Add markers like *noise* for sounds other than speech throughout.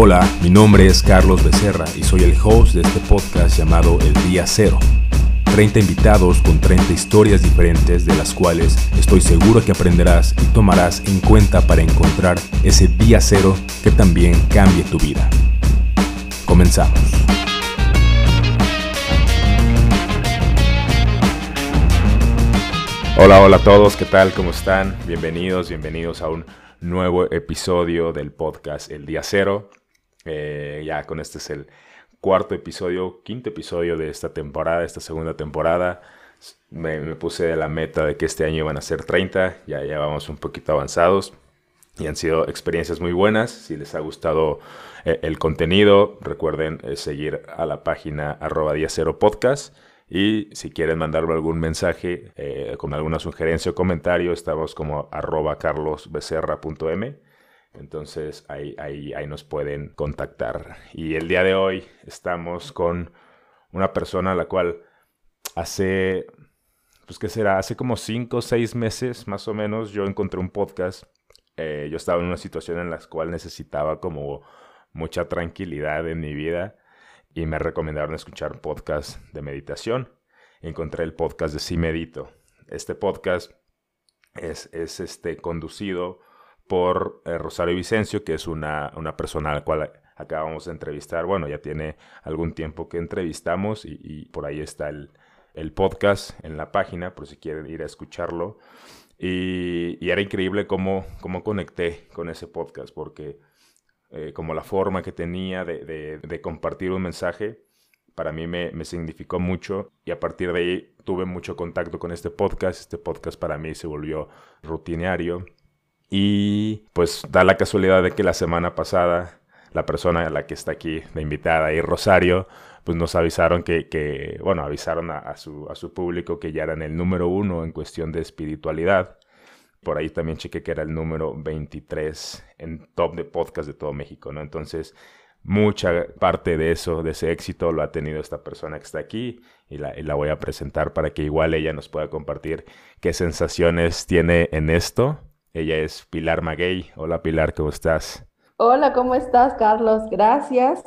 Hola, mi nombre es Carlos Becerra y soy el host de este podcast llamado El Día Cero. 30 invitados con 30 historias diferentes de las cuales estoy seguro que aprenderás y tomarás en cuenta para encontrar ese día cero que también cambie tu vida. Comenzamos. Hola, hola a todos, ¿qué tal? ¿Cómo están? Bienvenidos, bienvenidos a un nuevo episodio del podcast El Día Cero. Eh, ya con este es el cuarto episodio, quinto episodio de esta temporada, esta segunda temporada. Me, puse la meta de que este año iban a ser 30, ya, ya vamos un poquito avanzados y han sido experiencias muy buenas. Si les ha gustado eh, el contenido, recuerden eh, seguir a la página arroba día cero podcast. Y si quieren mandarme algún mensaje con alguna sugerencia o comentario, estamos como arroba carlosbecerra.m. Entonces ahí, ahí, ahí nos pueden contactar. Y el día de hoy estamos con una persona a la cual hace, pues qué será, hace como cinco o seis meses más o menos yo encontré un podcast. Eh, yo estaba en una situación en la cual necesitaba como mucha tranquilidad en mi vida y me recomendaron escuchar podcast de meditación. Encontré el podcast de Sí Medito. Este podcast es, es este, conducido por eh, Rosario Vicencio, que es una, una, persona a la cual acabamos de entrevistar. Bueno, ya tiene algún tiempo que entrevistamos y, por ahí está el, el, podcast en la página, por si quieren ir a escucharlo. Y, era increíble cómo, cómo, conecté con ese podcast, porque eh, como la forma que tenía de, de, de compartir un mensaje, para mí me, me, significó mucho y a partir de ahí tuve mucho contacto con este podcast. Este podcast para mí se volvió rutinario y pues da la casualidad de que la semana pasada la persona a la que está aquí de invitada y Rosario, pues nos avisaron que, que bueno, avisaron a, su, a su público que ya eran el número uno en cuestión de espiritualidad. Por ahí también chequé que era el número 23 en top de podcast de todo México, ¿no? Entonces, mucha parte de eso, de ese éxito, lo ha tenido esta persona que está aquí y la, y la voy a presentar para que igual ella nos pueda compartir qué sensaciones tiene en esto ella es Pilar Maguey. Hola Pilar, ¿cómo estás? Hola, ¿cómo estás, Carlos? Gracias.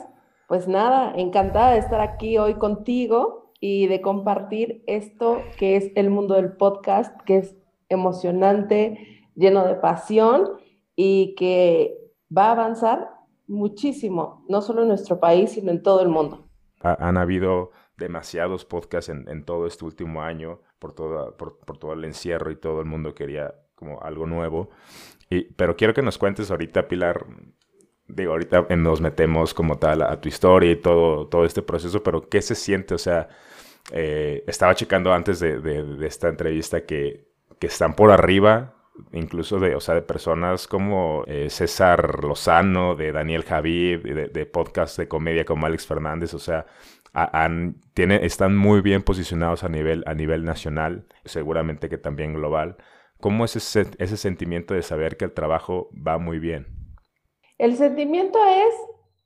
Pues nada, encantada de estar aquí hoy contigo y de compartir esto que es el mundo del podcast, que es emocionante, lleno de pasión y que va a avanzar muchísimo, no solo en nuestro país, sino en todo el mundo. han habido demasiados podcasts en, todo este último año, por, por, por todo el encierro y todo el mundo quería como algo nuevo. Y, pero quiero que nos cuentes ahorita, Pilar, digo, ahorita nos metemos como tal a, tu historia y todo, todo este proceso, pero ¿qué se siente? O sea, eh, estaba checando antes de, de, esta entrevista que, que, están por arriba, incluso de, o sea, de personas como eh, César Lozano, de Daniel Javid, de, de podcast de comedia como Alex Fernández, o sea, han, tiene, están muy bien posicionados a nivel, a nivel nacional, seguramente que también global. ¿Cómo es ese, ese sentimiento de saber que el trabajo va muy bien? El sentimiento es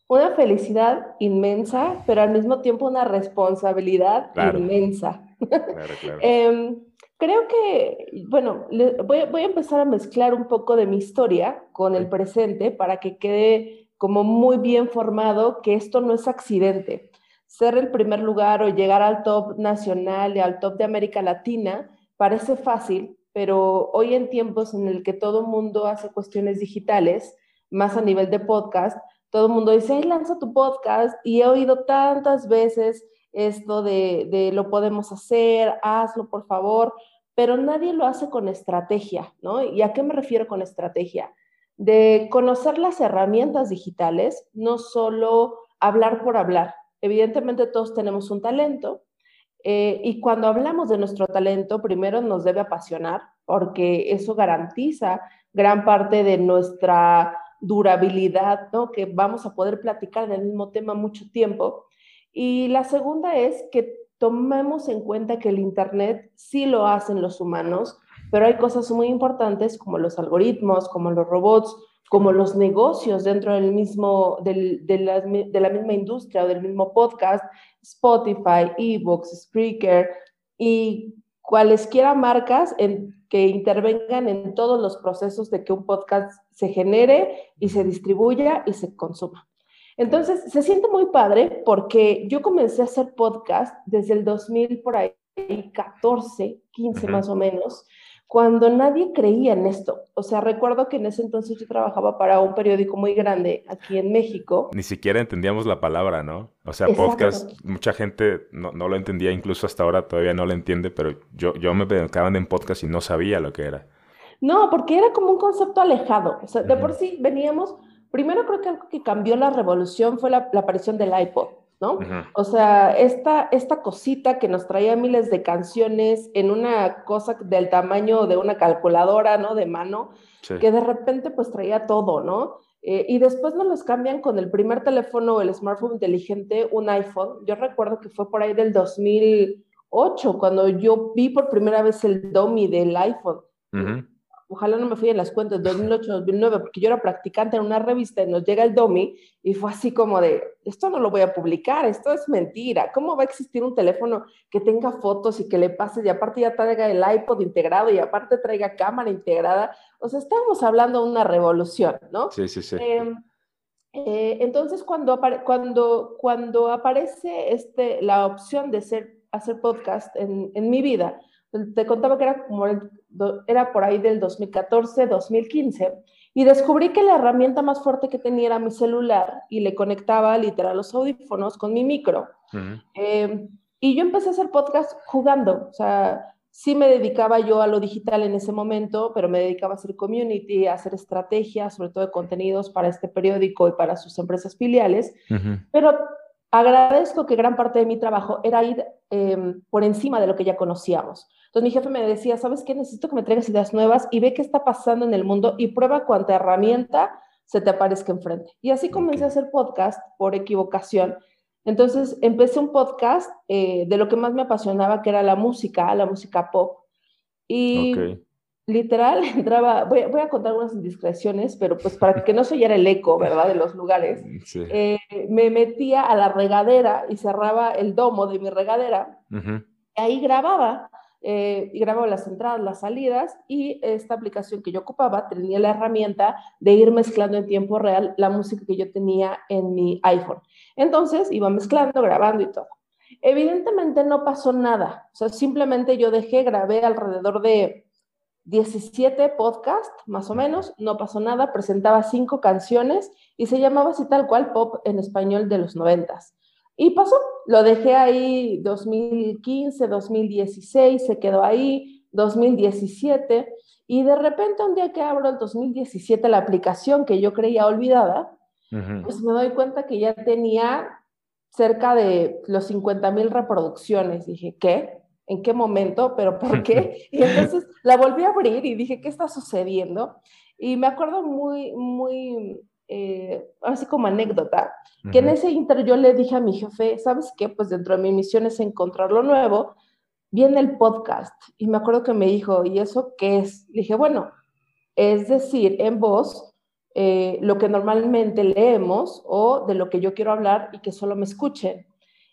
una felicidad inmensa, pero al mismo tiempo una responsabilidad inmensa. Claro, *laughs* claro. Em, creo que, bueno, voy, voy, a empezar a mezclar un poco de mi historia con el presente para que quede como muy bien formado que esto no es accidente. Ser el primer lugar o llegar al top nacional y al top de América Latina parece fácil, pero hoy en tiempos en el que todo mundo hace cuestiones digitales, más a nivel de podcast, todo el mundo dice, hey, lanza tu podcast y he oído tantas veces esto de, de lo podemos hacer, hazlo por favor, pero nadie lo hace con estrategia, ¿no? ¿Y a qué me refiero con estrategia? De conocer las herramientas digitales, no solo hablar por hablar. Evidentemente todos tenemos un talento, eh, y cuando hablamos de nuestro talento, primero nos debe apasionar, porque eso garantiza gran parte de nuestra durabilidad, ¿no? Que vamos a poder platicar del mismo tema mucho tiempo. Y la segunda es que tomemos en cuenta que el Internet sí lo hacen los humanos, pero hay cosas muy importantes como los algoritmos, como los robots, como los negocios dentro del mismo, del, de, la, de, la, misma industria o del mismo podcast, Spotify, eBooks, Spreaker y cualesquiera marcas en, que intervengan en todos los procesos de que un podcast se genere y se distribuya y se consuma. Entonces, se siente muy padre porque yo comencé a hacer podcast desde el 2000 por ahí, 14, 15 más o menos, cuando nadie creía en esto. O sea, recuerdo que en ese entonces yo trabajaba para un periódico muy grande aquí en México. Ni siquiera entendíamos la palabra, ¿no? O sea, podcast, mucha gente no, lo entendía, incluso hasta ahora todavía no lo entiende, pero yo, yo me acaban en podcast y no sabía lo que era. No, porque era como un concepto alejado. O sea, de por sí veníamos, primero creo que algo que cambió la revolución fue la, aparición del iPod, ¿no? O sea, esta, esta cosita que nos traía miles de canciones en una cosa del tamaño de una calculadora, ¿no? De mano, que de repente pues traía todo, ¿no? Eh, y después nos los cambian con el primer teléfono, el smartphone inteligente, un iPhone. Yo recuerdo que fue por ahí del 2008, cuando yo vi por primera vez el DOMI del iPhone ojalá no me fui en las cuentas, 2008, 2009, porque yo era practicante en una revista y nos llega el DOMI y fue así como de, esto no lo voy a publicar, esto es mentira, ¿cómo va a existir un teléfono que tenga fotos y que le pase y aparte ya traiga el iPod integrado y aparte traiga cámara integrada? O sea, estábamos hablando de una revolución, ¿no? Sí, sí, sí. Em, eh, entonces, cuando, cuando, cuando aparece este, la opción de ser, hacer podcast en, en mi vida, te contaba que era, como era por ahí del 2014, 2015, y descubrí que la herramienta más fuerte que tenía era mi celular y le conectaba literal los audífonos con mi micro. Em, y yo empecé a hacer podcast jugando, o sea, sí me dedicaba yo a lo digital en ese momento, pero me dedicaba a hacer community, a hacer estrategias, sobre todo de contenidos para este periódico y para sus empresas filiales, pero agradezco que gran parte de mi trabajo era ir em, por encima de lo que ya conocíamos. Entonces mi jefe me decía, ¿sabes qué? Necesito que me traigas ideas nuevas y ve qué está pasando en el mundo y prueba cuánta herramienta se te aparezca enfrente. Y así comencé a hacer podcast por equivocación. Entonces empecé un podcast eh, de lo que más me apasionaba, que era la música, la música pop. Y literal *laughs* entraba, voy, a contar algunas indiscreciones, pero pues para que no se oyera el eco, ¿verdad? De los lugares, *laughs* eh, me metía a la regadera y cerraba el domo de mi regadera. ahí grababa, eh, y grababa las entradas, las salidas, y esta aplicación que yo ocupaba tenía la herramienta de ir mezclando en tiempo real la música que yo tenía en mi iPhone. Entonces iba mezclando, grabando y todo. Evidentemente no pasó nada, o sea, simplemente yo dejé, grabé alrededor de 17 podcasts, más o menos, no pasó nada, presentaba cinco canciones y se llamaba así tal cual pop en español de los noventas. Y pasó, lo dejé ahí 2015, 2016, se quedó ahí, 2017, y de repente un día que abro el 2017 la aplicación que yo creía olvidada, pues me doy cuenta que ya tenía cerca de los 50 mil reproducciones. Dije, ¿qué? En qué momento, pero por *laughs* qué. Y entonces la volví a abrir y dije, ¿qué está sucediendo? Y me acuerdo muy, muy, eh, así como anécdota, que en ese inter yo le dije a mi jefe, ¿sabes qué? Pues dentro de mi misión es encontrar lo nuevo, viene el podcast. Y me acuerdo que me dijo, ¿y eso qué es? Le dije, bueno, es decir, en voz, eh, lo que normalmente leemos o de lo que yo quiero hablar y que solo me escuchen.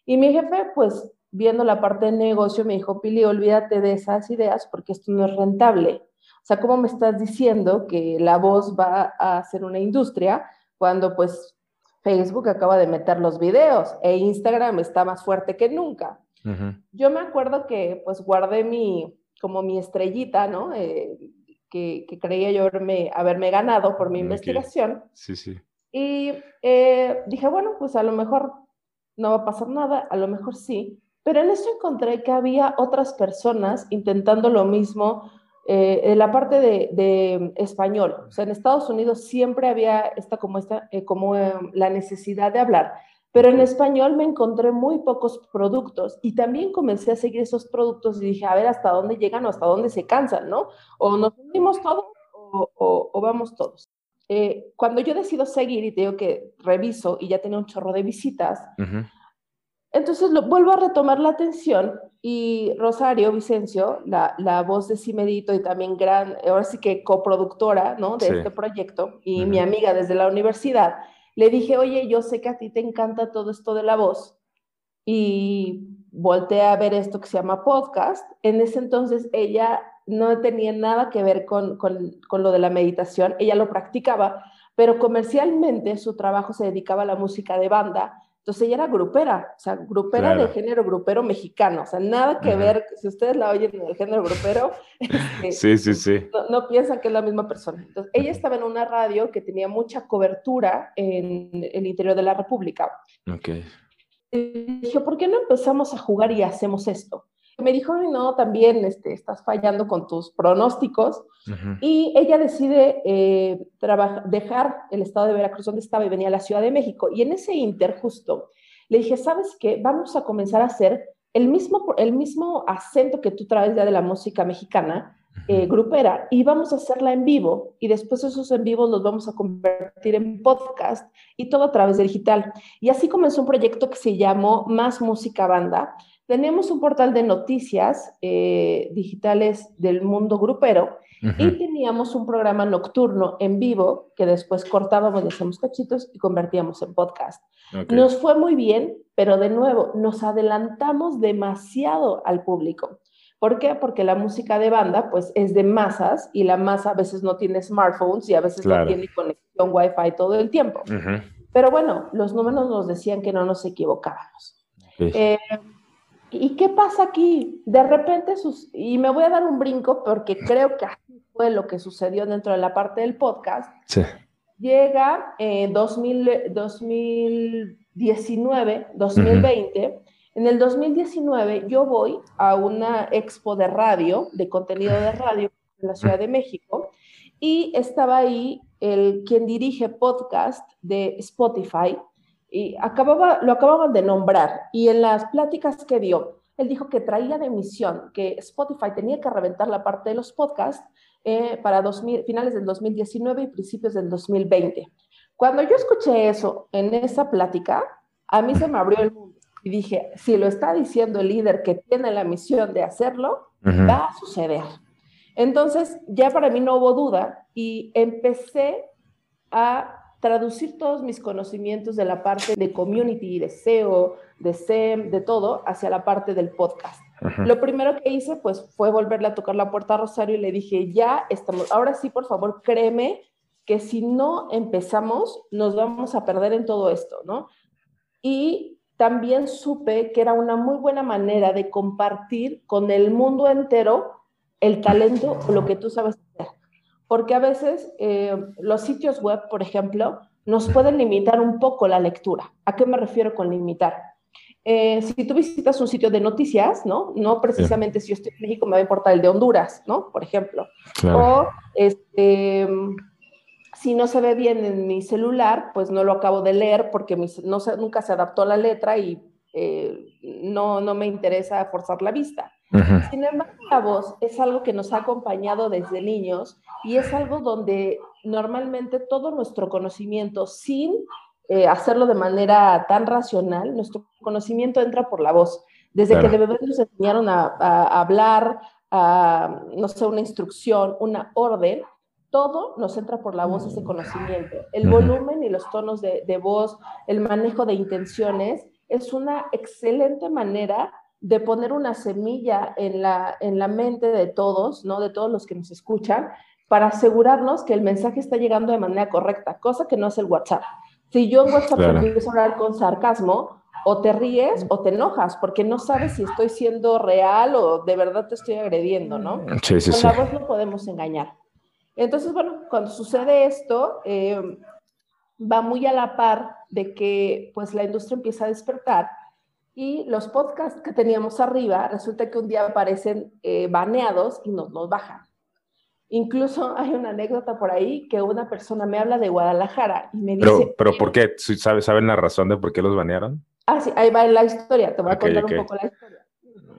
Y mi jefe, pues viendo la parte de negocio, me dijo, Pili, olvídate de esas ideas porque esto no es rentable. O sea, ¿cómo me estás diciendo que la voz va a ser una industria cuando pues Facebook acaba de meter los videos e Instagram está más fuerte que nunca? Yo me acuerdo que pues guardé mi, como mi estrellita, ¿no? Eh, que, creía yo haberme, haberme ganado por mi investigación. Sí, sí. Y eh, dije, bueno, pues a lo mejor no va a pasar nada, a lo mejor sí. Pero en eso encontré que había otras personas intentando lo mismo eh, en la parte de, español. O sea, en Estados Unidos siempre había esta como, esta, eh, como eh, la necesidad de hablar, pero en español me encontré muy pocos productos y también comencé a seguir esos productos y dije, a ver hasta dónde llegan o hasta dónde se cansan, ¿no? O nos unimos todos o, vamos todos. cuando yo decido seguir y te digo que reviso y ya tenía un chorro de visitas, entonces lo, vuelvo a retomar la atención y Rosario Vicencio, la, la, voz de Cimedito y también gran, ahora sí que coproductora ¿no? de este proyecto y mi amiga desde la universidad, le dije, oye, yo sé que a ti te encanta todo esto de la voz y volteé a ver esto que se llama podcast. En ese entonces ella no tenía nada que ver con, con, con, lo de la meditación, ella lo practicaba, pero comercialmente su trabajo se dedicaba a la música de banda, entonces ella era grupera, o sea, grupera de género grupero mexicano, o sea, nada que ver, si ustedes la oyen en el género grupero, *laughs* este, sí, sí, sí. No, piensan que es la misma persona. Entonces, ella estaba en una radio que tenía mucha cobertura en el interior de la República. Ok. Y dije, ¿por qué no empezamos a jugar y hacemos esto? Me dijo, no, también este, estás fallando con tus pronósticos. Y ella decide eh, dejar el estado de Veracruz donde estaba y venía a la Ciudad de México. Y en ese inter justo le dije, ¿sabes qué? Vamos a comenzar a hacer el mismo, el mismo acento que tú traes ya de la música mexicana, eh, grupera, y vamos a hacerla en vivo. Y después esos en vivos los vamos a convertir en podcast y todo a través de digital. Y así comenzó un proyecto que se llamó Más Música Banda Teníamos un portal de noticias eh, digitales del mundo grupero y teníamos un programa nocturno en vivo que después cortábamos y hacíamos cachitos y convertíamos en podcast. Nos fue muy bien, pero de nuevo nos adelantamos demasiado al público. ¿Por qué? Porque la música de banda, pues, es de masas y la masa a veces no tiene smartphones y a veces no tiene conexión Wi-Fi todo el tiempo. Pero bueno, los números nos decían que no nos equivocábamos. Eh, ¿Y qué pasa aquí? De repente, sus, y me voy a dar un brinco porque creo que así fue lo que sucedió dentro de la parte del podcast. Sí. Llega en 2019, 2020. En el 2019 yo voy a una expo de radio, de contenido de radio en la Ciudad de México, y estaba ahí el quien dirige podcast de Spotify, y acababa, lo acababan de nombrar y en las pláticas que dio, él dijo que traía de misión que Spotify tenía que reventar la parte de los podcasts eh, para 2000, finales del 2019 y principios del 2020. Cuando yo escuché eso en esa plática, a mí se me abrió el mundo y dije, si lo está diciendo el líder que tiene la misión de hacerlo, va a suceder. Entonces, ya para mí no hubo duda y empecé a traducir todos mis conocimientos de la parte de community, de SEO, de SEM, de todo, hacia la parte del podcast. Lo primero que hice, pues, fue volverle a tocar la puerta a Rosario y le dije, ya estamos, ahora sí, por favor, créeme que si no empezamos, nos vamos a perder en todo esto, ¿no? Y también supe que era una muy buena manera de compartir con el mundo entero el talento o lo que tú sabes hacer porque a veces eh, los sitios web, por ejemplo, nos pueden limitar un poco la lectura. ¿A qué me refiero con limitar? Eh, si tú visitas un sitio de noticias, ¿no? No precisamente si yo estoy en México me va a importar el de Honduras, ¿no? Por ejemplo. O este, si no se ve bien en mi celular, pues no lo acabo de leer porque no nunca se adaptó la letra y eh, no, no me interesa forzar la vista. Sin embargo, la voz es algo que nos ha acompañado desde niños y es algo donde normalmente todo nuestro conocimiento, sin eh, hacerlo de manera tan racional, nuestro conocimiento entra por la voz. Desde que de bebés nos enseñaron a, hablar, a, no sé, una instrucción, una orden, todo nos entra por la voz ese conocimiento. El volumen y los tonos de, de voz, el manejo de intenciones, es una excelente manera de poner una semilla en la, en la mente de todos, ¿no? De todos los que nos escuchan, para asegurarnos que el mensaje está llegando de manera correcta, cosa que no es el WhatsApp. Si yo en WhatsApp empiezo a hablar con sarcasmo, o te ríes o te enojas, porque no sabes si estoy siendo real o de verdad te estoy agrediendo, ¿no? Sí, sí, con la voz no podemos engañar. Entonces, bueno, cuando sucede esto, eh, va muy a la par de que pues la industria empieza a despertar y los podcasts que teníamos arriba, resulta que un día aparecen eh, baneados y nos los bajan. Incluso *laughs* hay una anécdota por ahí que una persona me habla de Guadalajara y me dice... Pero, ¿por qué? ¿Sabes ¿Saben la razón de por qué los banearon? Ah, sí, ahí va la historia, te voy a contar un poco la historia.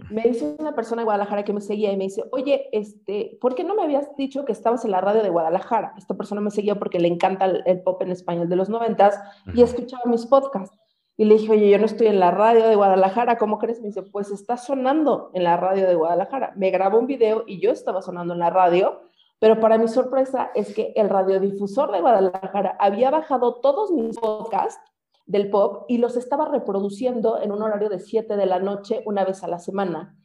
Me dice una persona de Guadalajara que me seguía y me dice, oye, este, ¿por qué no me habías dicho que estabas en la radio de Guadalajara? Esta persona me seguía porque le encanta el, pop en español de los noventas y escuchaba mis podcasts. Y le dije, oye, yo no estoy en la radio de Guadalajara, ¿cómo crees? Me dice, pues está sonando en la radio de Guadalajara. Me grabó un video y yo estaba sonando en la radio, pero para mi sorpresa es que el radiodifusor de Guadalajara había bajado todos mis podcasts del pop y los estaba reproduciendo en un horario de 7 de la noche una vez a la semana.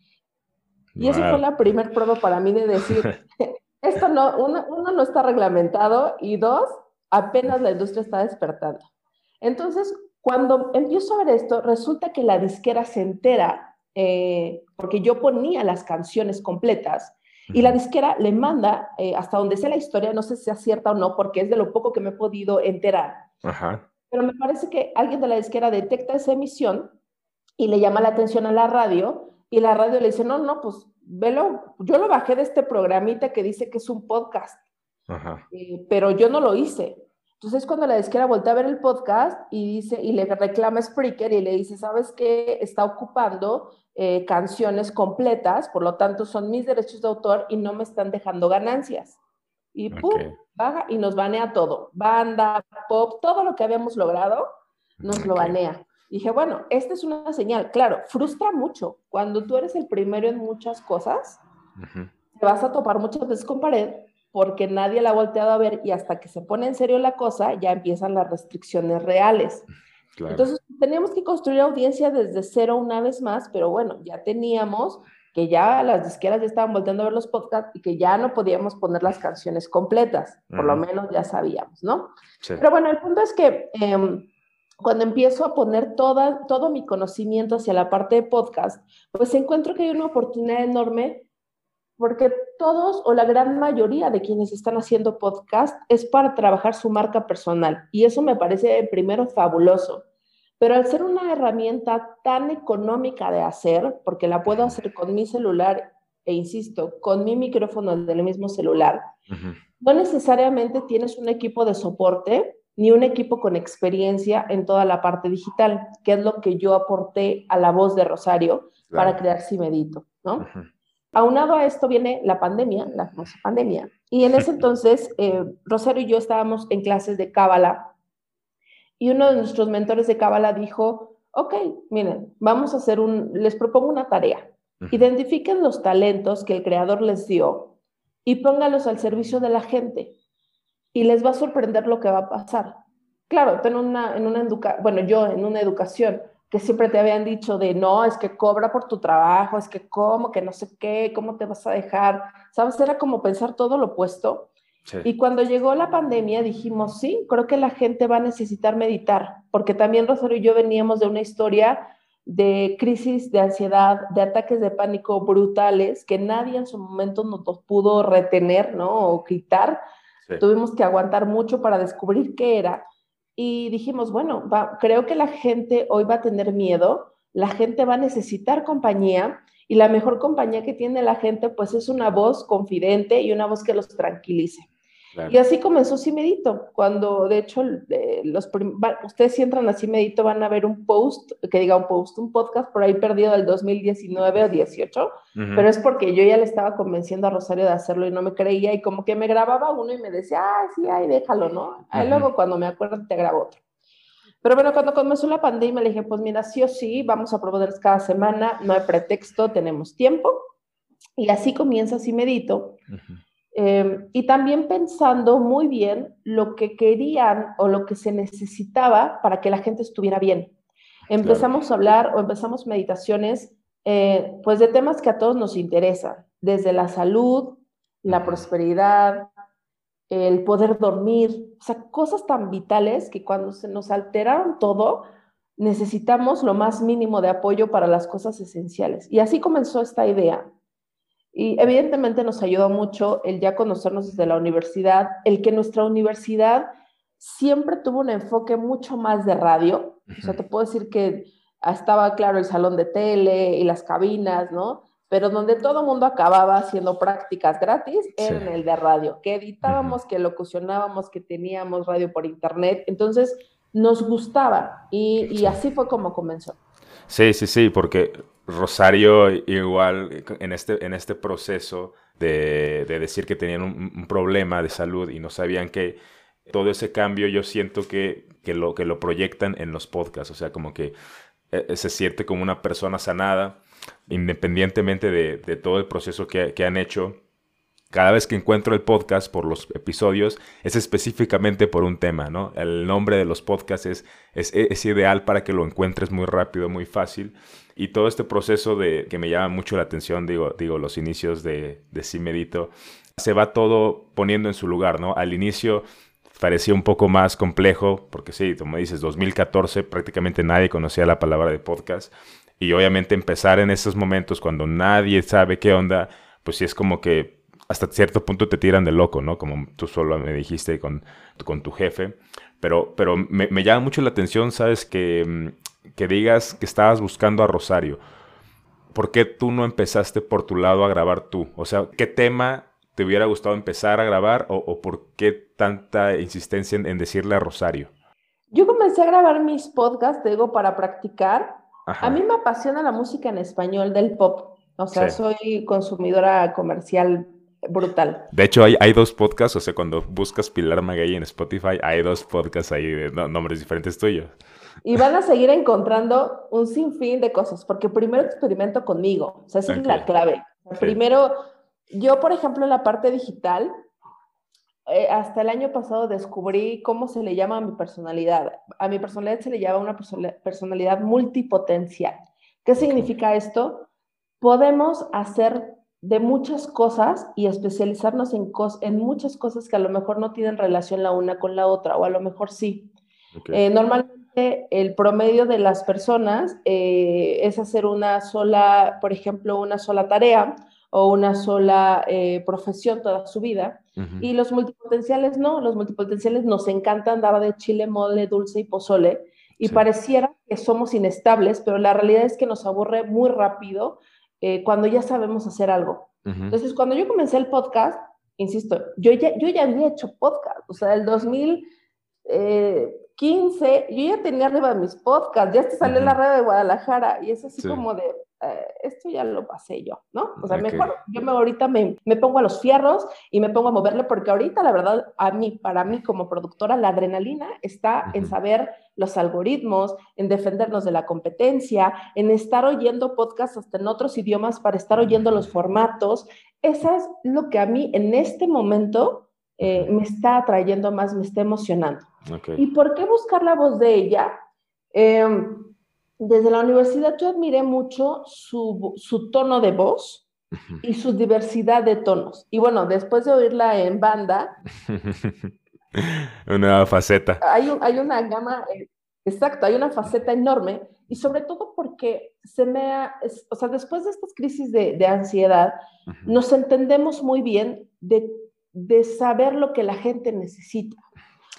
Y eso fue la primer prueba para mí de decir, *laughs* esto no, uno, uno, no está reglamentado y dos, apenas la industria está despertando. Entonces, cuando empiezo a ver esto, resulta que la disquera se entera, eh, porque yo ponía las canciones completas, y la disquera le manda, eh, hasta donde sé la historia, no sé si es cierta o no, porque es de lo poco que me he podido enterar. Pero me parece que alguien de la disquera detecta esa emisión y le llama la atención a la radio, y la radio le dice, no, no, pues velo, yo lo bajé de este programita que dice que es un podcast, eh, pero yo no lo hice. Entonces, cuando la disquera voltea a ver el podcast y dice, y le reclama a Spreaker y le dice, ¿sabes qué? Está ocupando eh, canciones completas, por lo tanto son mis derechos de autor y no me están dejando ganancias. Y pum, baja y nos banea todo. Banda, pop, todo lo que habíamos logrado, nos lo banea. dije, bueno, esta es una señal. Claro, frustra mucho. Cuando tú eres el primero en muchas cosas, te vas a topar muchas veces con pared porque nadie la ha volteado a ver y hasta que se pone en serio la cosa, ya empiezan las restricciones reales. Entonces, teníamos que construir audiencia desde cero una vez más, pero bueno, ya teníamos que ya las disqueras ya estaban volteando a ver los podcasts y que ya no podíamos poner las canciones completas, por lo menos ya sabíamos, ¿no? Pero bueno, el punto es que em, cuando empiezo a poner toda, todo mi conocimiento hacia la parte de podcast, pues encuentro que hay una oportunidad enorme porque todos o la gran mayoría de quienes están haciendo podcast es para trabajar su marca personal y eso me parece primero fabuloso. Pero al ser una herramienta tan económica de hacer, porque la puedo hacer con mi celular e insisto, con mi micrófono del mismo celular, no necesariamente tienes un equipo de soporte ni un equipo con experiencia en toda la parte digital, que es lo que yo aporté a la voz de Rosario para crear Cimedito, ¿no? Aunado a esto viene la pandemia, la pandemia. Y en ese *laughs* entonces, eh, Rosario y yo estábamos en clases de Cábala y uno de nuestros mentores de Cábala dijo, ok, miren, vamos a hacer un, les propongo una tarea. Identifiquen los talentos que el creador les dio y póngalos al servicio de la gente. Y les va a sorprender lo que va a pasar. Claro, en una, en una educa bueno, yo en una educación que siempre te habían dicho de no, es que cobra por tu trabajo, es que cómo, que no sé qué, cómo te vas a dejar, ¿sabes? Era como pensar todo lo opuesto. Y cuando llegó la pandemia dijimos, sí, creo que la gente va a necesitar meditar, porque también Rosario y yo veníamos de una historia de crisis de ansiedad, de ataques de pánico brutales que nadie en su momento nos pudo retener, ¿no? O quitar. Tuvimos que aguantar mucho para descubrir qué era y dijimos, bueno, creo que la gente hoy va a tener miedo, la gente va a necesitar compañía y la mejor compañía que tiene la gente pues es una voz confidente y una voz que los tranquilice. Y así comenzó Cimedito, cuando de hecho los ustedes si entran a Cimedito van a ver un post, que diga un post, un podcast por ahí perdido del 2019 o 18, pero es porque yo ya le estaba convenciendo a Rosario de hacerlo y no me creía y como que me grababa uno y me decía, ah, sí, ay, déjalo, ¿no? Ahí luego cuando me acuerdo te grabo otro. Pero bueno, cuando comenzó la pandemia le dije, pues mira, sí o sí, vamos a probar cada semana, no hay pretexto, tenemos tiempo. Y así comienza Cimedito. Em, y también pensando muy bien lo que querían o lo que se necesitaba para que la gente estuviera bien. Empezamos a hablar o empezamos meditaciones eh, pues de temas que a todos nos interesan, desde la salud, la prosperidad, el poder dormir, o sea, cosas tan vitales que cuando se nos alteraron todo, necesitamos lo más mínimo de apoyo para las cosas esenciales. Y así comenzó esta idea. Y evidentemente nos ayudó mucho el ya conocernos desde la universidad, el que nuestra universidad siempre tuvo un enfoque mucho más de radio. O sea, te puedo decir que estaba claro el salón de tele y las cabinas, ¿no? Pero donde todo mundo acababa haciendo prácticas gratis era en el de radio, que editábamos, que locucionábamos, que teníamos radio por internet. Entonces, nos gustaba y, y así fue como comenzó. Sí, sí, sí, porque Rosario igual en este, en este proceso de, decir que tenían un, problema de salud y no sabían que todo ese cambio yo siento que, lo, que lo proyectan en los podcasts, o sea, como que eh, se siente como una persona sanada, independientemente de, todo el proceso que, que han hecho cada vez que encuentro el podcast por los episodios es específicamente por un tema, ¿no? El nombre de los podcasts es, es, ideal para que lo encuentres muy rápido, muy fácil. Y todo este proceso de que me llama mucho la atención, digo, digo los inicios de, de Sí Medito, se va todo poniendo en su lugar, ¿no? Al inicio parecía un poco más complejo, porque sí, como dices, 2014 prácticamente nadie conocía la palabra de podcast. Y obviamente empezar en esos momentos cuando nadie sabe qué onda, pues sí es como que hasta cierto punto te tiran de loco, ¿no? Como tú solo me dijiste con, con tu jefe. Pero, pero me, me llama mucho la atención, ¿sabes? Que, mm, que digas que estabas buscando a Rosario. ¿Por qué tú no empezaste por tu lado a grabar tú? O sea, ¿qué tema te hubiera gustado empezar a grabar o, por qué tanta insistencia en, decirle a Rosario? Yo comencé a grabar mis podcasts, digo, para practicar. A mí me apasiona la música en español del pop. O sea, soy consumidora comercial brutal. De hecho, hay, hay dos podcasts, o sea, cuando buscas Pilar Maguey en Spotify, hay dos podcasts ahí de nombres diferentes tuyos. Y van a seguir encontrando un sinfín de cosas, porque primero experimento conmigo, o sea, esa es la clave. Primero yo, por ejemplo, en la parte digital, eh, hasta el año pasado descubrí cómo se le llama a mi personalidad. A mi personalidad se le llama una personalidad multipotencial. ¿Qué significa esto? Podemos hacer de muchas cosas y especializarnos en, en muchas cosas que a lo mejor no tienen relación la una con la otra, o a lo mejor sí. Eh, normalmente el promedio de las personas eh, es hacer una sola, por ejemplo, una sola tarea o una sola eh, profesión toda su vida. Y los multipotenciales no, los multipotenciales nos encanta andar de chile, mole, dulce y pozole. Y pareciera que somos inestables, pero la realidad es que nos aburre muy rápido eh, cuando ya sabemos hacer algo. Entonces, cuando yo comencé el podcast, insisto, yo ya, yo ya había hecho podcast, o sea, el 2015, yo ya tenía arriba mis podcasts, ya salió en la red de Guadalajara y es así como de, eh, esto ya lo pasé yo, ¿no? O sea, mejor yo me, ahorita me, me, pongo a los fierros y me pongo a moverle porque ahorita la verdad a mí, para mí como productora, la adrenalina está en saber los algoritmos, en defendernos de la competencia, en estar oyendo podcasts hasta en otros idiomas para estar oyendo los formatos. Eso es lo que a mí en este momento eh, me está atrayendo más, me está emocionando. ¿Y por qué buscar la voz de ella? Eh, desde la universidad yo admiré mucho su, su tono de voz y su diversidad de tonos. Y bueno, después de oírla en banda... *laughs* una faceta. Hay, hay una gama, eh, exacto, hay una faceta enorme y sobre todo porque se me ha, o sea, después de estas crisis de, de ansiedad, nos entendemos muy bien de, de saber lo que la gente necesita.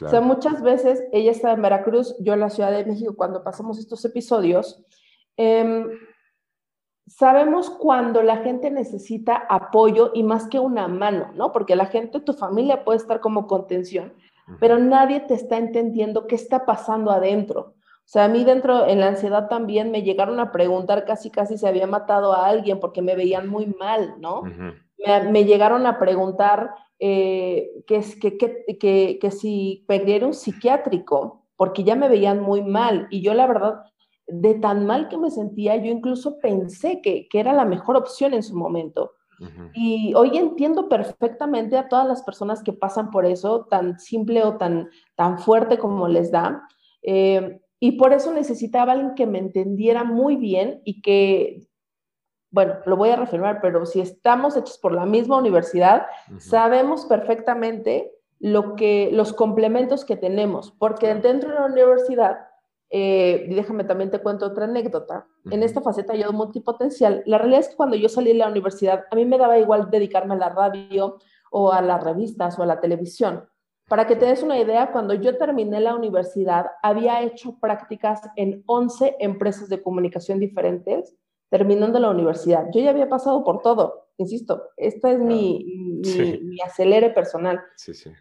O sea, muchas veces ella estaba en Veracruz, yo en la Ciudad de México, cuando pasamos estos episodios, em, sabemos cuando la gente necesita apoyo y más que una mano, ¿no? Porque la gente, tu familia puede estar como contención, pero nadie te está entendiendo qué está pasando adentro. O sea, a mí dentro, en la ansiedad también me llegaron a preguntar casi, casi si había matado a alguien porque me veían muy mal, ¿no? Me, me, llegaron a preguntar eh, que, que, que, que, si perdiera un psiquiátrico, porque ya me veían muy mal. Y yo la verdad, de tan mal que me sentía, yo incluso pensé que, que era la mejor opción en su momento. Y hoy entiendo perfectamente a todas las personas que pasan por eso, tan simple o tan, tan fuerte como les da. Eh, y por eso necesitaba alguien que me entendiera muy bien y que bueno, lo voy a reafirmar, pero si estamos hechos por la misma universidad, sabemos perfectamente lo que, los complementos que tenemos, porque dentro de la universidad, eh, y déjame también te cuento otra anécdota, en esta faceta yo multipotencial, la realidad es que cuando yo salí de la universidad, a mí me daba igual dedicarme a la radio o a las revistas o a la televisión. Para que te des una idea, cuando yo terminé la universidad, había hecho prácticas en 11 empresas de comunicación diferentes terminando la universidad. Yo ya había pasado por todo, insisto, esta es mi, mi, acelere personal. Sí, sí.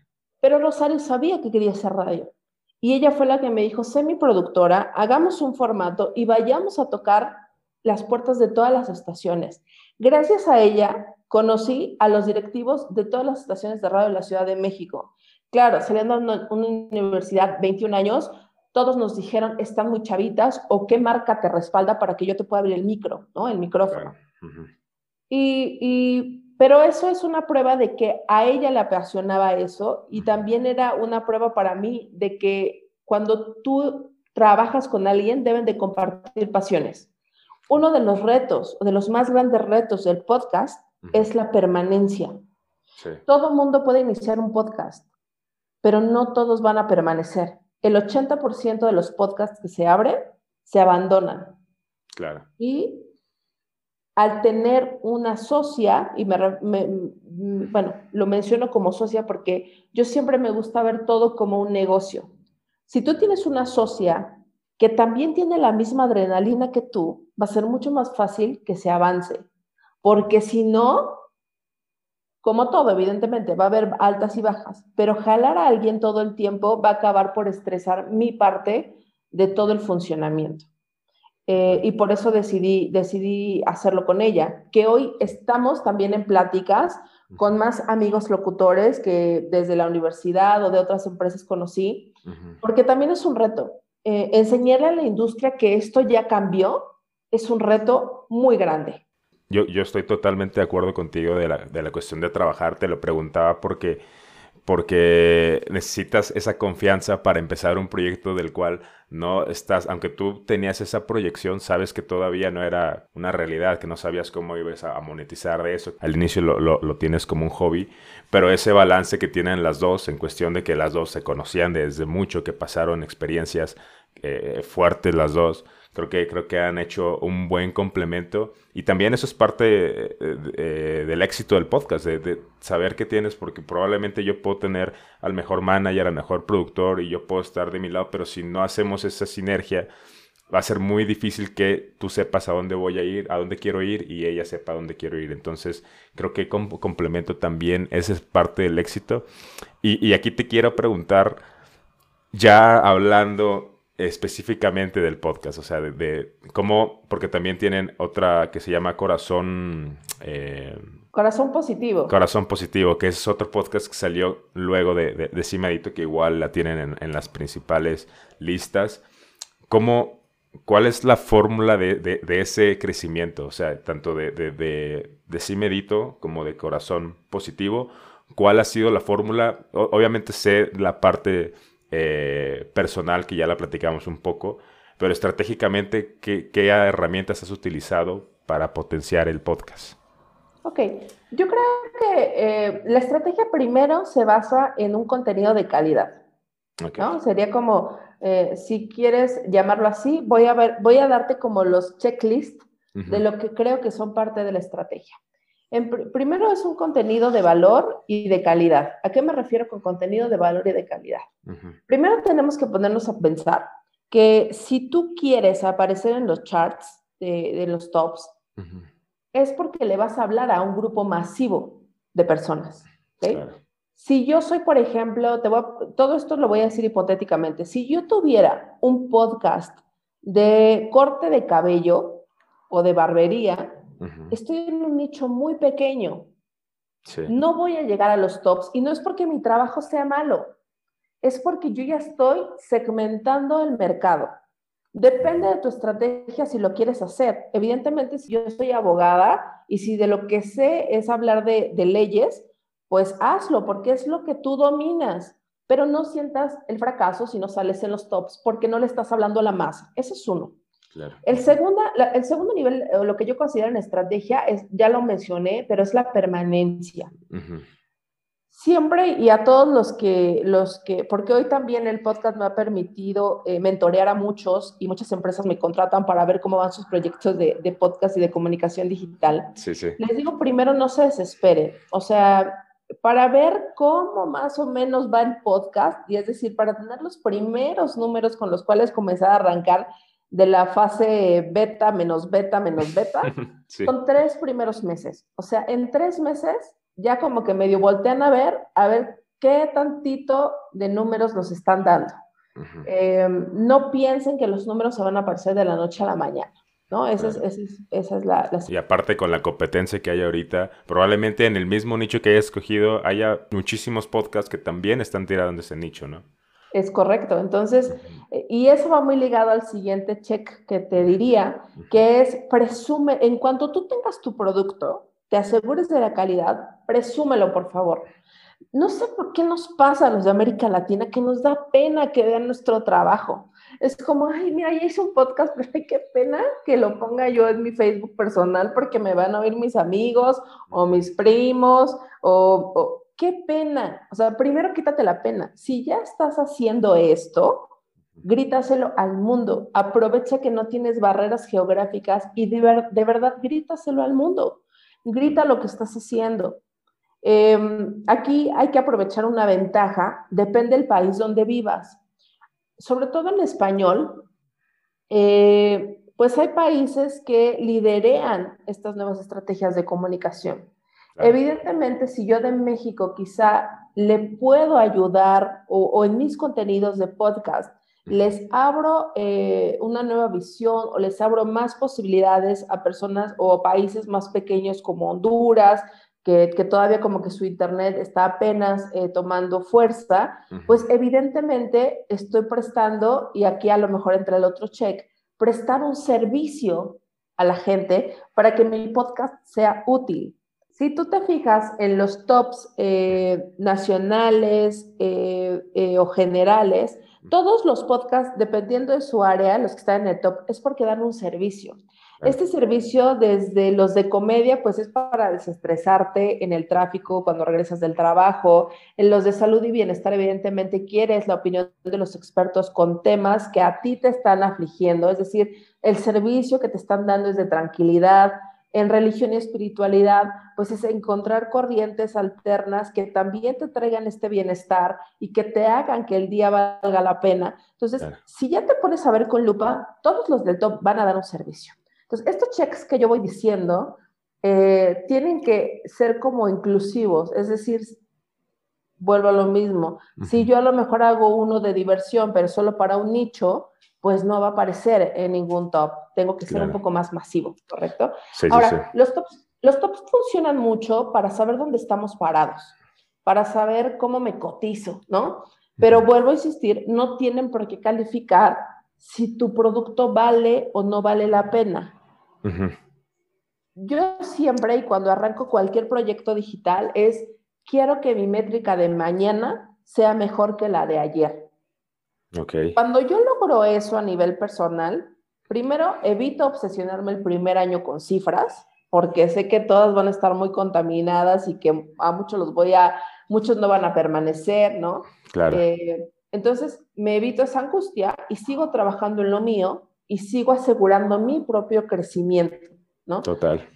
Pero Rosario sabía que quería hacer radio. Y ella fue la que me dijo, sé mi productora, hagamos un formato y vayamos a tocar las puertas de todas las estaciones. Gracias a ella conocí a los directivos de todas las estaciones de radio de la Ciudad de México. Claro, saliendo de una universidad, 21 años, todos nos dijeron, están muy chavitas o qué marca te respalda para que yo te pueda abrir el micro, ¿no? El micrófono. y, pero eso es una prueba de que a ella le apasionaba eso y también era una prueba para mí de que cuando tú trabajas con alguien deben de compartir pasiones. uno de los retos, de los más grandes retos del podcast, es la permanencia. Todo mundo puede iniciar un podcast, pero no todos van a permanecer. El 80% de los podcasts que se abren se abandonan. Claro. Y al tener una socia, y bueno, lo menciono como socia porque yo siempre me gusta ver todo como un negocio. Si tú tienes una socia que también tiene la misma adrenalina que tú, va a ser mucho más fácil que se avance. Porque si no, como todo, evidentemente, va a haber altas y bajas, pero jalar a alguien todo el tiempo va a acabar por estresar mi parte de todo el funcionamiento. Eh, y por eso decidí, decidí hacerlo con ella, que hoy estamos también en pláticas con más amigos locutores que desde la universidad o de otras empresas conocí, porque también es un reto. Eh, enseñarle a la industria que esto ya cambió es un reto muy grande. Yo, yo estoy totalmente de acuerdo contigo de la, de la cuestión de trabajar. Te lo preguntaba porque, porque necesitas esa confianza para empezar un proyecto del cual no estás, aunque tú tenías esa proyección, sabes que todavía no era una realidad, que no sabías cómo ibas a monetizar de eso. Al inicio lo, lo, lo tienes como un hobby, pero ese balance que tienen las dos, en cuestión de que las dos se conocían desde mucho, que pasaron experiencias eh, fuertes las dos, Creo que, creo que han hecho un buen complemento y también eso es parte eh, eh, del éxito del podcast, de, saber qué tienes, porque probablemente yo puedo tener al mejor manager, al mejor productor y yo puedo estar de mi lado, pero si no hacemos esa sinergia, va a ser muy difícil que tú sepas a dónde voy a ir, a dónde quiero ir y ella sepa a dónde quiero ir. Entonces, creo que como complemento también, esa es parte del éxito. Y, y aquí te quiero preguntar, ya hablando específicamente del podcast, o sea, de, cómo, porque también tienen otra que se llama Corazón... Eh, Corazón Positivo. Corazón Positivo, que es otro podcast que salió luego de, de, Cimadito, que igual la tienen en, las principales listas. ¿Cómo, ¿Cuál es la fórmula de, ese crecimiento? O sea, tanto de, de, Cimedito como de Corazón Positivo. ¿Cuál ha sido la fórmula? obviamente sé la parte eh, personal, que ya la platicamos un poco, pero estratégicamente, ¿qué, herramientas has utilizado para potenciar el podcast? Ok, yo creo que eh, la estrategia primero se basa en un contenido de calidad. ¿no? Sería como, eh, si quieres llamarlo así, voy a, ver, voy a darte como los checklists de lo que creo que son parte de la estrategia primero es un contenido de valor y de calidad. ¿A qué me refiero con contenido de valor y de calidad? Primero tenemos que ponernos a pensar que si tú quieres aparecer en los charts de, los tops, es porque le vas a hablar a un grupo masivo de personas. Si yo soy, por ejemplo, todo esto lo voy a decir hipotéticamente, si yo tuviera un podcast de corte de cabello o de barbería, Estoy en un nicho muy pequeño. No voy a llegar a los tops y no es porque mi trabajo sea malo, es porque yo ya estoy segmentando el mercado. Depende de tu estrategia si lo quieres hacer. Evidentemente, si yo soy abogada y si de lo que sé es hablar de, de leyes, pues hazlo porque es lo que tú dominas. Pero no sientas el fracaso si no sales en los tops porque no le estás hablando a la masa. Ese es uno. El, segundo, el segundo nivel, lo que yo considero en estrategia, es, ya lo mencioné, pero es la permanencia. Siempre y a todos los que, los que, porque hoy también el podcast me ha permitido eh, mentorear a muchos y muchas empresas me contratan para ver cómo van sus proyectos de, de podcast y de comunicación digital. Sí, sí. Les digo primero, no se desespere. O sea, para ver cómo más o menos va el podcast, y es decir, para tener los primeros números con los cuales comenzar a arrancar, de la fase beta menos beta menos beta, *laughs* son tres primeros meses. O sea, en tres meses ya como que medio voltean a ver, a ver qué tantito de números nos están dando. Em, no piensen que los números se van a aparecer de la noche a la mañana. ¿no? Esa, es, esa es, la, Y aparte con la competencia que hay ahorita, probablemente en el mismo nicho que haya escogido haya muchísimos podcasts que también están tirando de ese nicho, ¿no? Es correcto. Entonces, eh, y eso va muy ligado al siguiente check que te diría, que es presume, en cuanto tú tengas tu producto, te asegures de la calidad, presúmelo, por favor. No sé por qué nos pasa a los de América Latina que nos da pena que vean nuestro trabajo. es como, ay, mira, ya hice un podcast, *laughs* pero ay, qué pena que lo ponga yo en mi Facebook personal porque me van a oír mis amigos o mis primos o, o qué pena. O sea, primero quítate la pena. Si ya estás haciendo esto, grítaselo al mundo. Aprovecha que no tienes barreras geográficas y de, de verdad grítaselo al mundo. Grita lo que estás haciendo. Em, aquí hay que aprovechar una ventaja, depende del país donde vivas. Sobre todo en español, eh, pues hay países que liderean estas nuevas estrategias de comunicación. Evidentemente, si yo de México quizá le puedo ayudar o en mis contenidos de podcast les abro eh, una nueva visión o les abro más posibilidades a personas o países más pequeños como Honduras, que, todavía como que su Internet está apenas eh, tomando fuerza, pues evidentemente estoy prestando, y aquí a lo mejor entra el otro check, prestar un servicio a la gente para que mi podcast sea útil. Si tú te fijas en los tops eh, nacionales o generales, todos los podcasts, dependiendo de su área, los que están en el top, es porque dan un servicio. Este servicio, desde los de comedia, pues es para desestresarte en el tráfico cuando regresas del trabajo. En los de salud y bienestar, evidentemente, quieres la opinión de los expertos con temas que a ti te están afligiendo. Es decir, el servicio que te están dando es de tranquilidad, en religión y espiritualidad, pues es encontrar corrientes alternas que también te traigan este bienestar y que te hagan que el día valga la pena. Entonces, si ya te pones a ver con lupa, todos los del top van a dar un servicio. Entonces, estos checks que yo voy diciendo eh, tienen que ser como inclusivos, es decir, vuelvo a lo mismo. Si yo a lo mejor hago uno de diversión, pero solo para un nicho, pues no va a aparecer en ningún top. Tengo que ser un poco más masivo, ¿correcto? Ahora, Los, tops, los tops funcionan mucho para saber dónde estamos parados, para saber cómo me cotizo, ¿no? Pero vuelvo a insistir, no tienen por qué calificar si tu producto vale o no vale la pena. Yo siempre y cuando arranco cualquier proyecto digital es, quiero que mi métrica de mañana sea mejor que la de ayer. Cuando yo logro eso a nivel personal, primero evito obsesionarme el primer año con cifras, porque sé que todas van a estar muy contaminadas y que a muchos los voy a, muchos no van a permanecer, ¿no? Claro. Eh, entonces me evito esa angustia y sigo trabajando en lo mío y sigo asegurando mi propio crecimiento, ¿no? Total.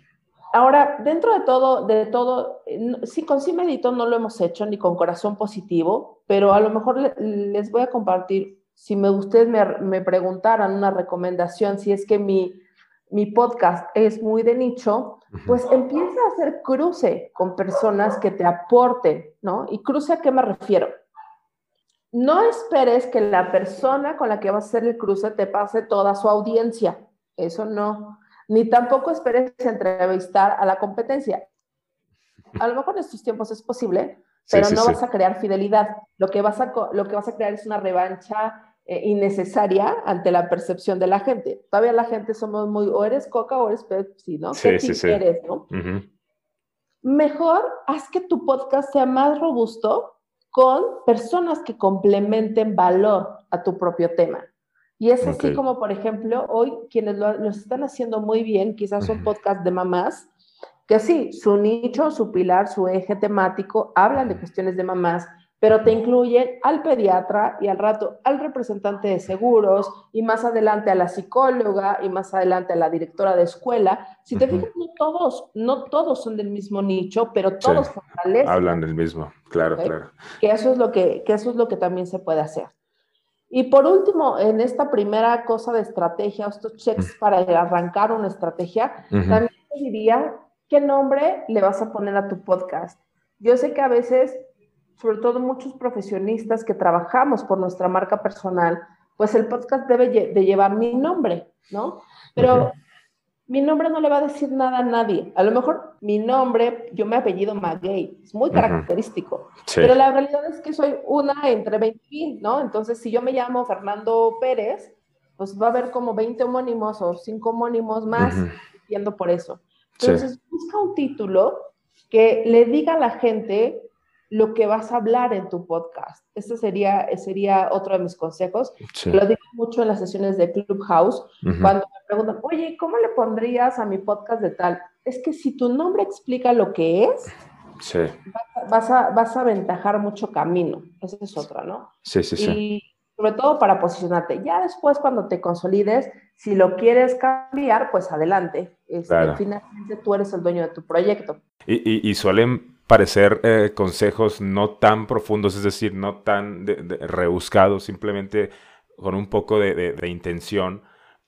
Ahora, dentro de todo, de todo, sí, con sí medito no lo hemos hecho ni con corazón positivo, pero a lo mejor les voy a compartir, si me, ustedes me, preguntaran una recomendación, si es que mi, mi podcast es muy de nicho, pues empieza a hacer cruce con personas que te aporten, ¿no? ¿Y cruce a qué me refiero? No esperes que la persona con la que vas a hacer el cruce te pase toda su audiencia, eso no ni tampoco esperes entrevistar a la competencia. A lo mejor en estos tiempos es posible, pero no vas a crear fidelidad. Lo que vas a, lo que vas a crear es una revancha eh, innecesaria ante la percepción de la gente. Todavía la gente somos muy, o eres Coca o eres Pepsi, ¿no? Sí, sí, sí. eres, no? Mejor haz que tu podcast sea más robusto con personas que complementen valor a tu propio tema. Y es así como, por ejemplo, hoy quienes lo, están haciendo muy bien, quizás son podcast de mamás, que sí, su nicho, su pilar, su eje temático, hablan de cuestiones de mamás, pero te incluyen al pediatra y al rato al representante de seguros y más adelante a la psicóloga y más adelante a la directora de escuela. Si te fijas, no todos, no todos son del mismo nicho, pero todos Hablan del mismo, claro, claro. Que eso es lo que, que eso es lo que también se puede hacer. Y por último, en esta primera cosa de estrategia, estos checks para arrancar una estrategia, también te diría qué nombre le vas a poner a tu podcast. Yo sé que a veces, sobre todo muchos profesionistas que trabajamos por nuestra marca personal, pues el podcast debe de llevar mi nombre, ¿no? Pero mi nombre no le va a decir nada a nadie. A lo mejor mi nombre, yo me apellido Maguey, es muy característico. Pero la realidad es que soy una entre 20 ¿no? Entonces, si yo me llamo Fernando Pérez, pues va a haber como 20 homónimos o 5 homónimos más yendo por eso. Entonces, busca un título que le diga a la gente lo que vas a hablar en tu podcast. Ese sería, sería otro de mis consejos. Lo digo mucho en las sesiones de Clubhouse, cuando me preguntan, oye, ¿cómo le pondrías a mi podcast de tal? Es que si tu nombre explica lo que es, vas, a, vas a aventajar mucho camino. Esa es otra, ¿no? Sí, sí, sí. Y sobre todo para posicionarte. Ya después, cuando te consolides, si lo quieres cambiar, pues adelante. Este, finalmente tú eres el dueño de tu proyecto. Y, y suelen parecer eh, consejos no tan profundos, es decir, no tan rebuscados, simplemente con un poco de, intención,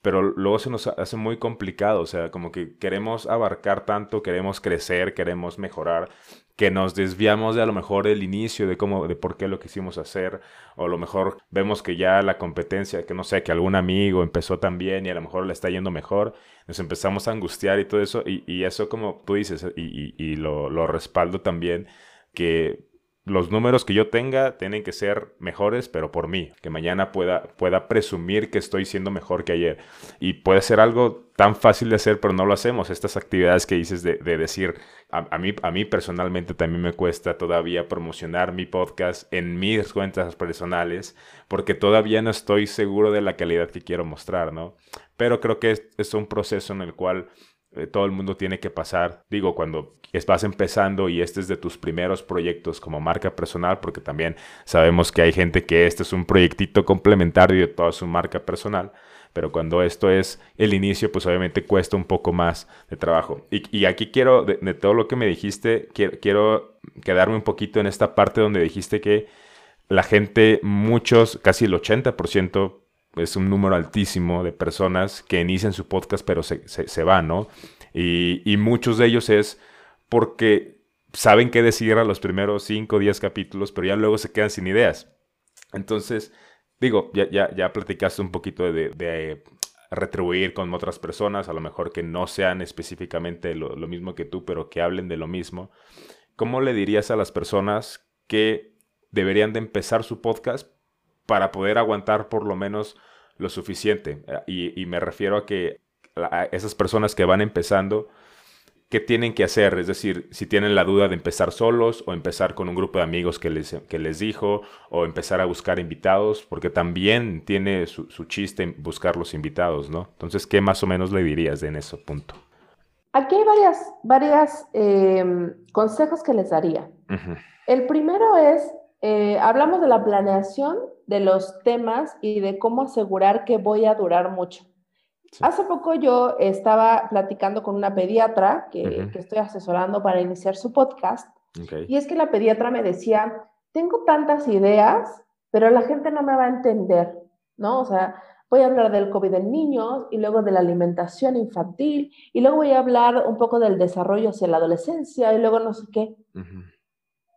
pero luego se nos hace muy complicado, o sea, como que queremos abarcar tanto, queremos crecer, queremos mejorar, que nos desviamos de a lo mejor el inicio de cómo, de por qué lo quisimos hacer, o a lo mejor vemos que ya la competencia, que no sé, que algún amigo empezó también y a lo mejor le está yendo mejor, nos empezamos a angustiar y todo eso, y, eso como tú dices, y, y lo, lo respaldo también, que los números que yo tenga tienen que ser mejores, pero por mí, que mañana pueda, pueda presumir que estoy siendo mejor que ayer. Y puede ser algo tan fácil de hacer, pero no lo hacemos. Estas actividades que dices de, decir, a, mí, a mí personalmente también me cuesta todavía promocionar mi podcast en mis cuentas personales, porque todavía no estoy seguro de la calidad que quiero mostrar, ¿no? Pero creo que es, es un proceso en el cual eh, todo el mundo tiene que pasar. Digo, cuando vas empezando y este es de tus primeros proyectos como marca personal, porque también sabemos que hay gente que este es un proyectito complementario de toda su marca personal, pero cuando esto es el inicio, pues obviamente cuesta un poco más de trabajo. Y, aquí quiero, de, todo lo que me dijiste, quiero, quiero quedarme un poquito en esta parte donde dijiste que la gente, muchos, casi el 80%, es un número altísimo de personas que inician su podcast pero se, se, van, ¿no? Y, y, muchos de ellos es porque saben qué decir a los primeros 5 o 10 capítulos, pero ya luego se quedan sin ideas. Entonces, digo, ya, ya, ya platicaste un poquito de, de, retribuir con otras personas, a lo mejor que no sean específicamente lo, lo mismo que tú, pero que hablen de lo mismo. ¿Cómo le dirías a las personas que deberían de empezar su podcast para poder aguantar por lo menos lo suficiente. Y, me refiero a que esas personas que van empezando, ¿qué tienen que hacer? Es decir, si tienen la duda de empezar solos o empezar con un grupo de amigos que les, que les dijo o empezar a buscar invitados, porque también tiene su, chiste buscar los invitados, ¿no? Entonces, ¿qué más o menos le dirías en ese punto? Aquí hay varias, varias em, consejos que les daría. El primero es, eh, hablamos de la planeación de los temas y de cómo asegurar que voy a durar mucho. Hace poco yo estaba platicando con una pediatra que, estoy asesorando para iniciar su podcast y es que la pediatra me decía, tengo tantas ideas, pero la gente no me va a entender, ¿no? O sea, voy a hablar del COVID en niños y luego de la alimentación infantil y luego voy a hablar un poco del desarrollo hacia la adolescencia y luego no sé qué.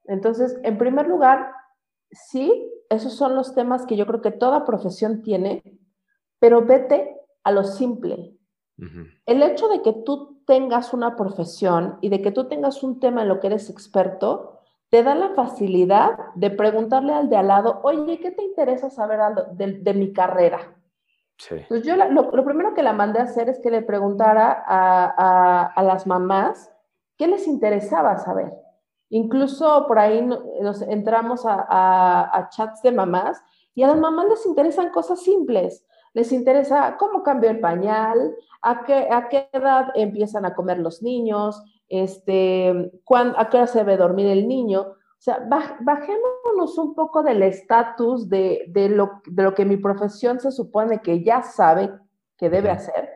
Entonces, en primer lugar, sí, esos son los temas que yo creo que toda profesión tiene, pero vete a lo simple. El hecho de que tú tengas una profesión y de que tú tengas un tema en lo que eres experto, te da la facilidad de preguntarle al de al lado, oye, ¿qué te interesa saber de, mi carrera? Sí. Entonces yo lo, primero que la mandé a hacer es que le preguntara a las mamás qué les interesaba saber. Incluso por ahí nos entramos a, chats de mamás y a las mamás les interesan cosas simples. Les interesa cómo cambió el pañal, a qué, a qué edad empiezan a comer los niños, este, a qué hora se debe dormir el niño. O sea, bajémonos un poco del estatus de, de, lo, de lo que mi profesión se supone que ya sabe que debe hacer.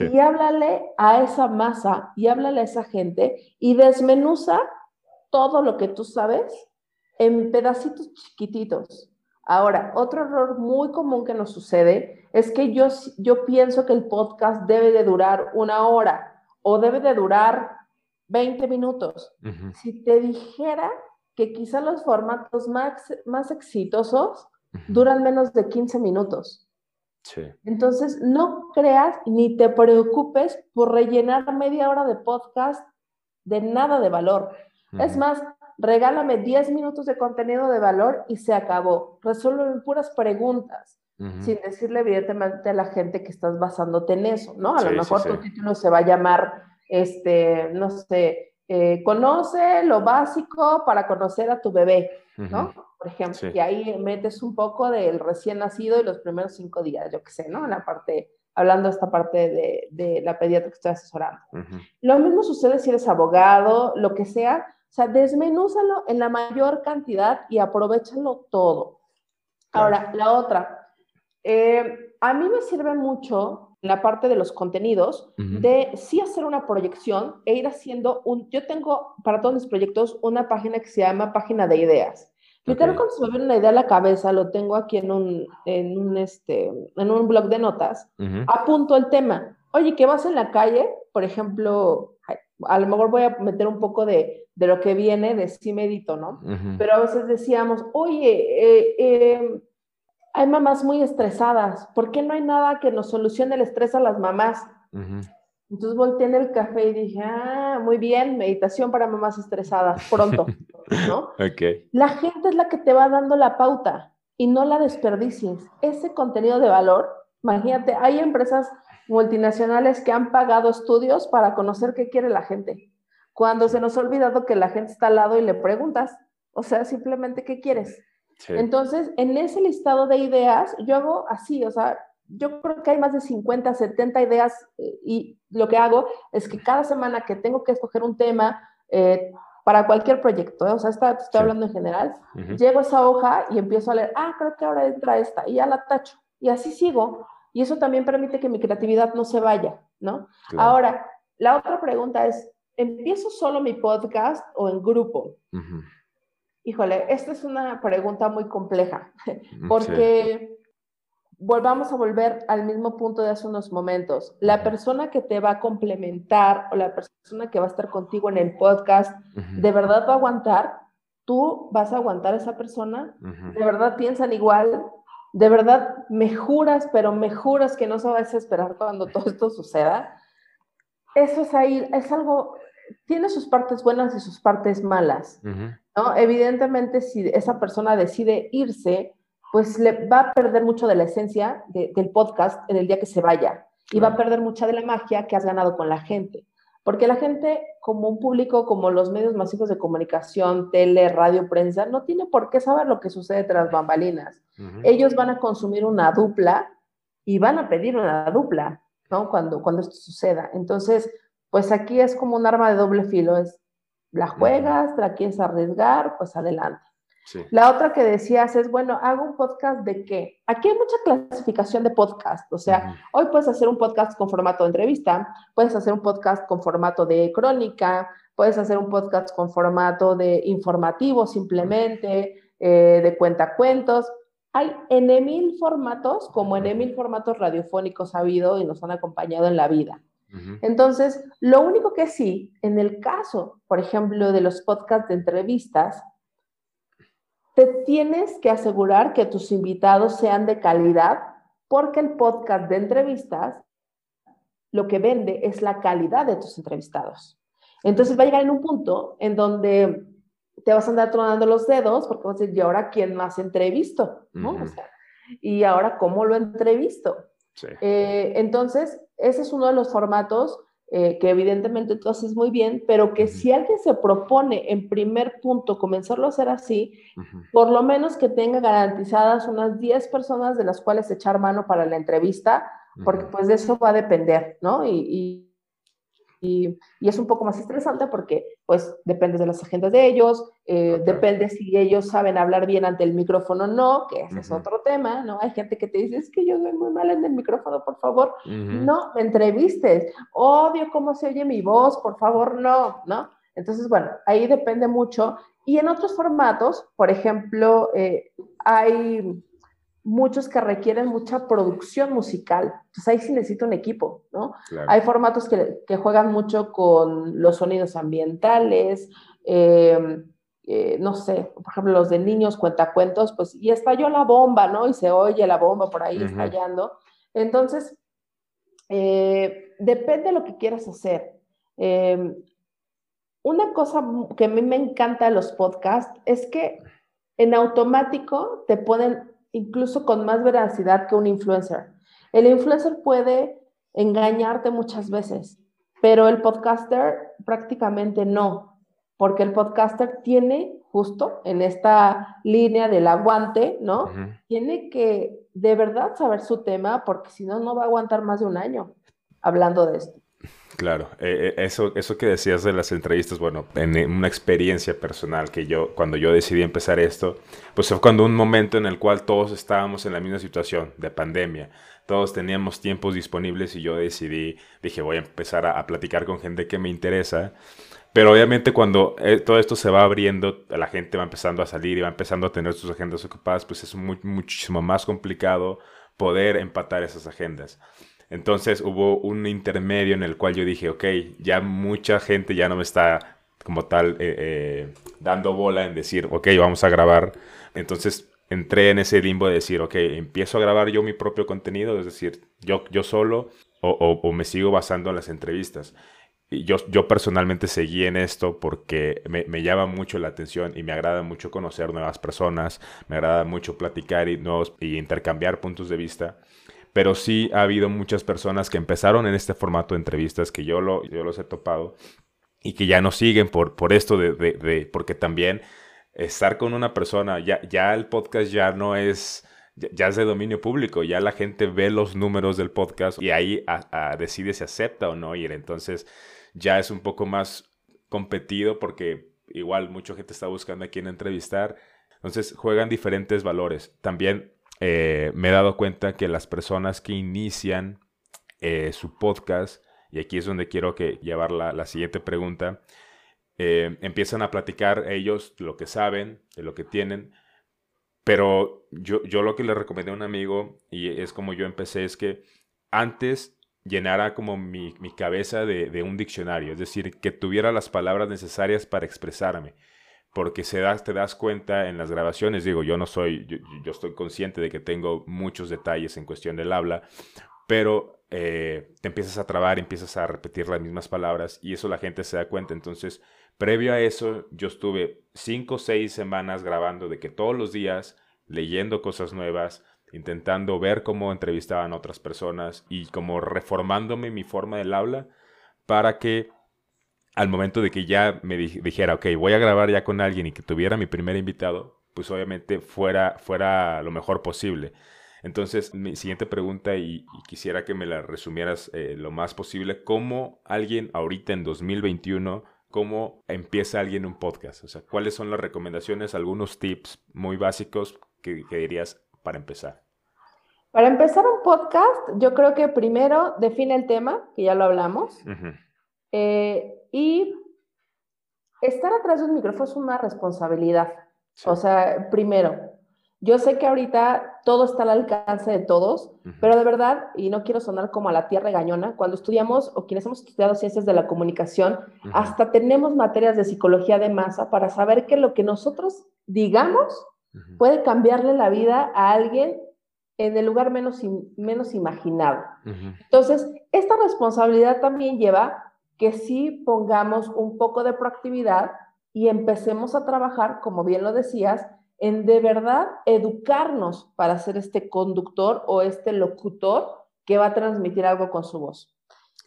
Y háblale a esa masa y háblale a esa gente y desmenuza todo lo que tú sabes en pedacitos chiquititos. Ahora, otro error muy común que nos sucede es que yo, yo pienso que el podcast debe de durar una hora o debe de durar 20 minutos. Si te dijera que quizá los formatos más, más exitosos duran menos de 15 minutos. Entonces, no creas ni te preocupes por rellenar media hora de podcast de nada de valor. Es más, regálame 10 minutos de contenido de valor y se acabó. Resuelve puras preguntas, sin decirle evidentemente a la gente que estás basándote en eso, ¿no? A lo mejor tu título se va a llamar, este, no sé, eh, conoce lo básico para conocer a tu bebé, ¿no? Por ejemplo, y ahí metes un poco del recién nacido y los primeros cinco días, yo qué sé, ¿no? En la parte, hablando de esta parte de, de la pediatra que estoy asesorando. Lo mismo sucede si eres abogado, lo que sea, sea, desmenúzalo en la mayor cantidad y aprovechalo todo. Ahora, la otra, eh, a mí me sirve mucho la parte de los contenidos, de sí hacer una proyección e ir haciendo un, yo tengo para todos mis proyectos una página que se llama página de ideas. Yo creo que cuando se me viene una idea a la cabeza, lo tengo aquí en un, en un, este, en un blog de notas, apunto el tema. Oye, ¿qué vas en la calle? Por ejemplo, a lo mejor voy a meter un poco de, de lo que viene de sí medito, ¿no? Pero a veces decíamos, oye, eh, eh, hay mamás muy estresadas. ¿Por qué no hay nada que nos solucione el estrés a las mamás? Entonces volteé en el café y dije, ah, muy bien, meditación para mamás estresadas, pronto, *laughs* ¿no? Okay. La gente es la que te va dando la pauta y no la desperdicies. Ese contenido de valor, imagínate, hay empresas multinacionales que han pagado estudios para conocer qué quiere la gente. Cuando se nos ha olvidado que la gente está al lado y le preguntas, o sea, simplemente, ¿qué quieres? Entonces, en ese listado de ideas, yo hago así, o sea, yo creo que hay más de 50, 70 ideas eh, y lo que hago es que cada semana que tengo que escoger un tema eh, para cualquier proyecto, ¿eh? o sea, está, estoy hablando en general, llego a esa hoja y empiezo a leer, ah, creo que ahora entra esta y ya la tacho y así sigo. Y eso también permite que mi creatividad no se vaya, ¿no? Ahora, la otra pregunta es, ¿empiezo solo mi podcast o en grupo? Híjole, esta es una pregunta muy compleja, porque volvamos a volver al mismo punto de hace unos momentos. La persona que te va a complementar o la persona que va a estar contigo en el podcast, ¿de verdad va a aguantar? ¿Tú vas a aguantar a esa persona? ¿De verdad piensan igual? ¿De verdad me juras, pero me juras que no se va a desesperar cuando *laughs* todo esto suceda? Eso es ahí, es algo, tiene sus partes buenas y sus partes malas. ¿no? Evidentemente, si esa persona decide irse, pues le va a perder mucho de la esencia del podcast en el día que se vaya y va a perder mucha de la magia que has ganado con la gente. Porque la gente, como un público, como los medios masivos de comunicación, tele, radio, prensa, no tiene por qué saber lo que sucede tras bambalinas. Ellos van a consumir una dupla y van a pedir una dupla, ¿no? Cuando, cuando esto suceda. Entonces, pues aquí es como un arma de doble filo, es la juegas, la quieres arriesgar, pues adelante. La otra que decías es, bueno, hago un podcast de qué? Aquí hay mucha clasificación de podcast, o sea, hoy puedes hacer un podcast con formato de entrevista, puedes hacer un podcast con formato de crónica, puedes hacer un podcast con formato de informativo simplemente, eh, de cuentacuentos. Hay N mil formatos, como N mil formatos radiofónicos ha habido y nos han acompañado en la vida. Entonces, lo único que sí, en el caso, por ejemplo, de los podcasts de entrevistas, te tienes que asegurar que tus invitados sean de calidad, porque el podcast de entrevistas lo que vende es la calidad de tus entrevistados. Entonces va a llegar en un punto en donde te vas a andar tronando los dedos porque vas a decir, ¿y ahora quién más entrevisto? ¿Y ahora cómo lo entrevisto? Eh, entonces, ese es uno de los formatos eh, que evidentemente tú haces muy bien, pero que si alguien se propone en primer punto comenzarlo a hacer así, por lo menos que tenga garantizadas unas 10 personas de las cuales echar mano para la entrevista, porque pues de eso va a depender, ¿no? y y, es un poco más estresante porque pues depende de las agendas de ellos, eh, depende si ellos saben hablar bien ante el micrófono o no, que ese es otro tema, ¿no? Hay gente que te dice, es que yo soy muy mal en el micrófono, por favor, no me entrevistes, odio cómo se oye mi voz, por favor, no, ¿no? Entonces, bueno, ahí depende mucho. Y en otros formatos, por ejemplo, eh, hay muchos que requieren mucha producción musical. Entonces ahí sí necesita un equipo, ¿no? Hay formatos que, juegan mucho con los sonidos ambientales, eh, eh, no sé, por ejemplo, los de niños cuentacuentos, pues y estalló la bomba, ¿no? Y se oye la bomba por ahí estallando. Entonces, eh, depende de lo que quieras hacer. una cosa que a mí me encanta de los podcasts es que en automático te pueden incluso con más veracidad que un influencer. El influencer puede engañarte muchas veces, pero el podcaster prácticamente no, porque el podcaster tiene justo en esta línea del aguante, ¿no? Tiene que de verdad saber su tema, porque si no, no va a aguantar más de un año hablando de esto. Claro, eh, eh, eso, eso que decías de las entrevistas, bueno, en una experiencia personal que yo, cuando yo decidí empezar esto, pues fue cuando un momento en el cual todos estábamos en la misma situación de pandemia, todos teníamos tiempos disponibles y yo decidí, dije, voy a empezar a, platicar con gente que me interesa, pero obviamente cuando eh, todo esto se va abriendo, la gente va empezando a salir y va empezando a tener sus agendas ocupadas, pues es muchísimo más complicado poder empatar esas agendas. Entonces hubo un intermedio en el cual yo dije, ok, ya mucha gente ya no me está como tal eh, eh, dando bola en decir, ok, vamos a grabar. Entonces entré en ese limbo de decir, ok, empiezo a grabar yo mi propio contenido, es decir, yo, yo solo, o, me sigo basando en las entrevistas. Y yo, yo personalmente seguí en esto porque me, me, llama mucho la atención y me agrada mucho conocer nuevas personas, me agrada mucho platicar y, nuevos, y intercambiar puntos de vista pero sí ha habido muchas personas que empezaron en este formato de entrevistas que yo, lo, yo los he topado y que ya no siguen por, por esto de, de, porque también estar con una persona, ya, ya el podcast ya no es, ya, es de dominio público, ya la gente ve los números del podcast y ahí decide si acepta o no ir, entonces ya es un poco más competido porque igual mucha gente está buscando a quién entrevistar, entonces juegan diferentes valores. También eh, me he dado cuenta que las personas que inician eh, su podcast, y aquí es donde quiero que llevar la, siguiente pregunta, eh, empiezan a platicar ellos lo que saben, de lo que tienen, pero yo, yo lo que le recomendé a un amigo, y es como yo empecé, es que antes llenara como mi, cabeza de, de, un diccionario, es decir, que tuviera las palabras necesarias para expresarme porque se das, te das cuenta en las grabaciones, digo, yo no soy, yo, estoy consciente de que tengo muchos detalles en cuestión del habla, pero eh, te empiezas a trabar, empiezas a repetir las mismas palabras y eso la gente se da cuenta. Entonces, previo a eso, yo estuve cinco o seis semanas grabando de que todos los días, leyendo cosas nuevas, intentando ver cómo entrevistaban otras personas y como reformándome mi forma del habla para que al momento de que ya me dijera, ok, voy a grabar ya con alguien y que tuviera mi primer invitado, pues obviamente fuera, fuera lo mejor posible. Entonces, mi siguiente pregunta, y, quisiera que me la resumieras eh, lo más posible, ¿cómo alguien ahorita en 2021, cómo empieza alguien un podcast? O sea, ¿cuáles son las recomendaciones, algunos tips muy básicos que, dirías para empezar? Para empezar un podcast, yo creo que primero define el tema, que ya lo hablamos. Eh, y estar atrás de un micrófono es una responsabilidad. O sea, primero, yo sé que ahorita todo está al alcance de todos, pero de verdad, y no quiero sonar como a la tierra regañona, cuando estudiamos o quienes hemos estudiado ciencias de la comunicación, hasta tenemos materias de psicología de masa para saber que lo que nosotros digamos puede cambiarle la vida a alguien en el lugar menos, menos imaginado. Entonces, esta responsabilidad también lleva que sí pongamos un poco de proactividad y empecemos a trabajar, como bien lo decías, en de verdad educarnos para ser este conductor o este locutor que va a transmitir algo con su voz.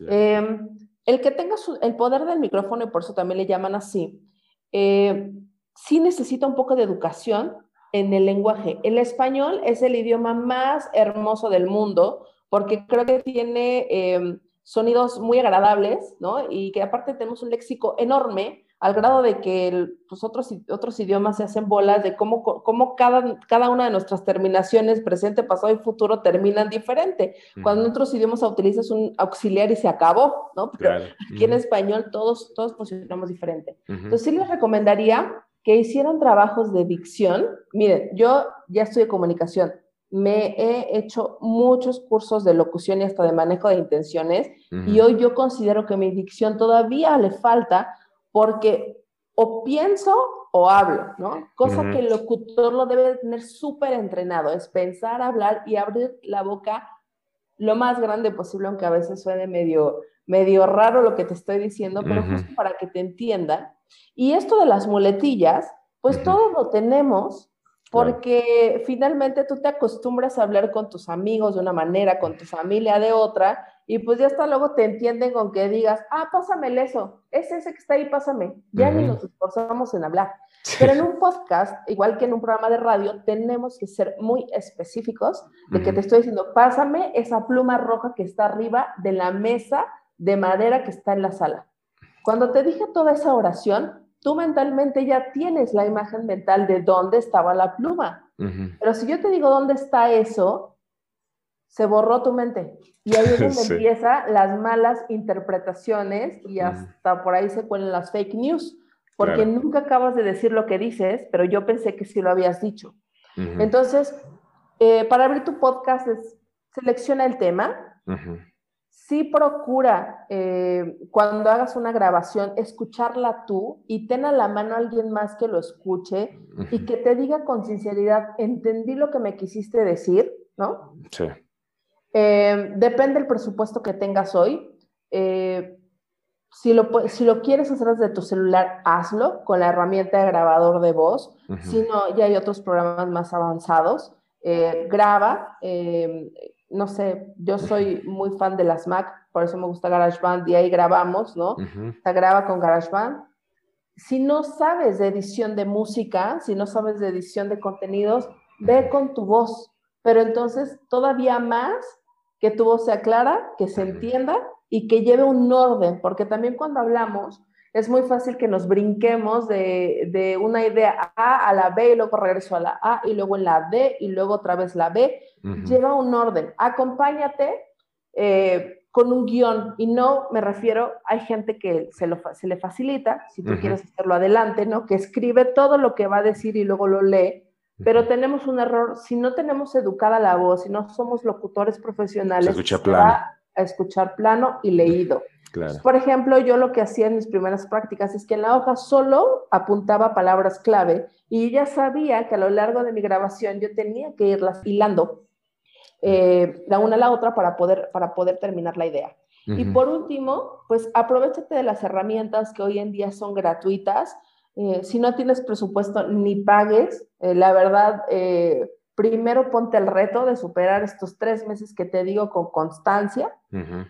Em, el que tenga el poder del micrófono, y por eso también le llaman así, eh, sí necesita un poco de educación en el lenguaje. El español es el idioma más hermoso del mundo porque creo que tiene em, sonidos muy agradables, ¿no? Y que aparte tenemos un léxico enorme, al grado de que pues, otros, otros idiomas se hacen bolas de cómo, cómo cada, cada una de nuestras terminaciones, presente, pasado y futuro, terminan diferente. Cuando en otros idiomas utilizas un auxiliar y se acabó, ¿no? Pero aquí en español todos, todos posicionamos diferente. Entonces sí les recomendaría que hicieran trabajos de dicción. Miren, yo ya estudié comunicación, me he hecho muchos cursos de locución y hasta de manejo de intenciones y hoy yo considero que mi dicción todavía le falta porque o pienso o hablo, ¿no? Cosa que el locutor lo debe tener súper entrenado, es pensar, hablar y abrir la boca lo más grande posible, aunque a veces suene medio, medio raro lo que te estoy diciendo, pero justo para que te entiendan. Y esto de las muletillas, pues todo lo tenemos porque finalmente tú te acostumbras a hablar con tus amigos de una manera, con tu familia de otra, y pues ya hasta luego te entienden con que digas, ah, pásame el eso, es ese que está ahí, pásame. Ya ni nos esforzamos en hablar. Pero en un podcast, igual que en un programa de radio, tenemos que ser muy específicos de que te estoy diciendo, pásame esa pluma roja que está arriba de la mesa de madera que está en la sala. Cuando te dije toda esa oración, tú mentalmente ya tienes la imagen mental de dónde estaba la pluma. Pero si yo te digo dónde está eso, se borró tu mente. Y ahí es *laughs* donde empiezan las malas interpretaciones y hasta por ahí se cuelan las fake news, porque nunca acabas de decir lo que dices, pero yo pensé que sí lo habías dicho. Entonces, eh, para abrir tu podcast, es, selecciona el tema, sí procura eh, cuando hagas una grabación escucharla tú y ten a la mano a alguien más que lo escuche y que te diga con sinceridad, entendí lo que me quisiste decir, ¿no? Sí. Eh, depende del presupuesto que tengas hoy. Eh, si, lo, si lo quieres hacer desde tu celular, hazlo con la herramienta de grabador de voz. Si no, ya hay otros programas más avanzados. graba no sé, yo soy muy fan de las Mac, por eso me gusta GarageBand y ahí grabamos, ¿no? Se graba con GarageBand. Si no sabes de edición de música, si no sabes de edición de contenidos, ve con tu voz, pero entonces todavía más que tu voz sea clara, que se entienda y que lleve un orden, porque también cuando hablamos, es muy fácil que nos brinquemos de, una idea A a la B y luego regreso a la A y luego en la D y luego otra vez la B. Lleva un orden. Acompáñate eh, con un guion y no me refiero, hay gente que se, lo, se le facilita, si tú quieres hacerlo adelante, ¿no? Que escribe todo lo que va a decir y luego lo lee. Pero tenemos un error, si no tenemos educada la voz, si no somos locutores profesionales, se escucha plano. a escuchar plano y leído. Por ejemplo, yo lo que hacía en mis primeras prácticas es que en la hoja solo apuntaba palabras clave y ya sabía que a lo largo de mi grabación yo tenía que irlas hilando eh, la una a la otra para poder, para poder terminar la idea. Y por último, pues aprovechate de las herramientas que hoy en día son gratuitas. Eh, si no tienes presupuesto, ni pagues. Eh, la verdad, primero ponte el reto de superar estos tres meses que te digo con constancia,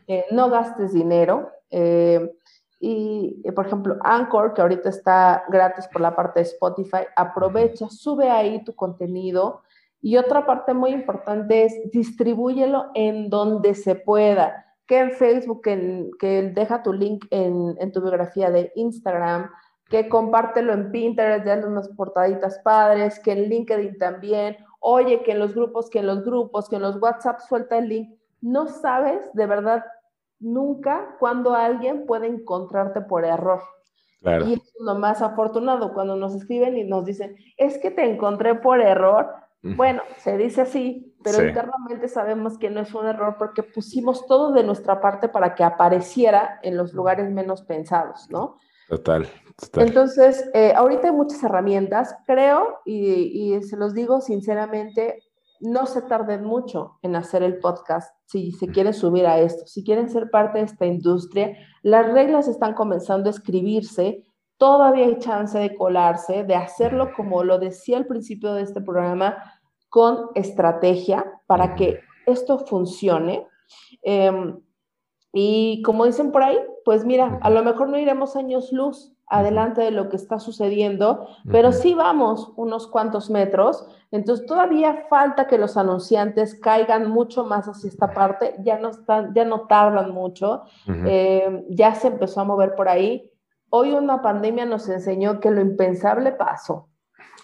eh, no gastes dinero. Eh, y, por ejemplo, Anchor, que ahorita está gratis por la parte de Spotify, aprovecha, sube ahí tu contenido. Y otra parte muy importante es distribúyelo en donde se pueda. Que en Facebook, que, deja tu link en, en tu biografía de Instagram, que compártelo en Pinterest, de unas portaditas padres, que en LinkedIn también, oye, que en los grupos, que en los grupos, que en los WhatsApp suelta el link. No sabes de verdad nunca cuando alguien puede encontrarte por error. Y es lo más afortunado cuando nos escriben y nos dicen, es que te encontré por error. Bueno, se dice así, pero internamente sabemos que no es un error porque pusimos todo de nuestra parte para que apareciera en los lugares menos pensados, ¿no? Total, entonces, eh, ahorita hay muchas herramientas, creo, y, se los digo sinceramente, no se tarden mucho en hacer el podcast si se quieren subir a esto, si quieren ser parte de esta industria. Las reglas están comenzando a escribirse, todavía hay chance de colarse, de hacerlo como lo decía al principio de este programa, con estrategia para que esto funcione. Em, y como dicen por ahí, pues mira, a lo mejor no iremos años luz, adelante de lo que está sucediendo, pero sí vamos unos cuantos metros, entonces todavía falta que los anunciantes caigan mucho más hacia esta parte, ya no, están, ya no tardan mucho, eh, ya se empezó a mover por ahí. Hoy una pandemia nos enseñó que lo impensable pasó,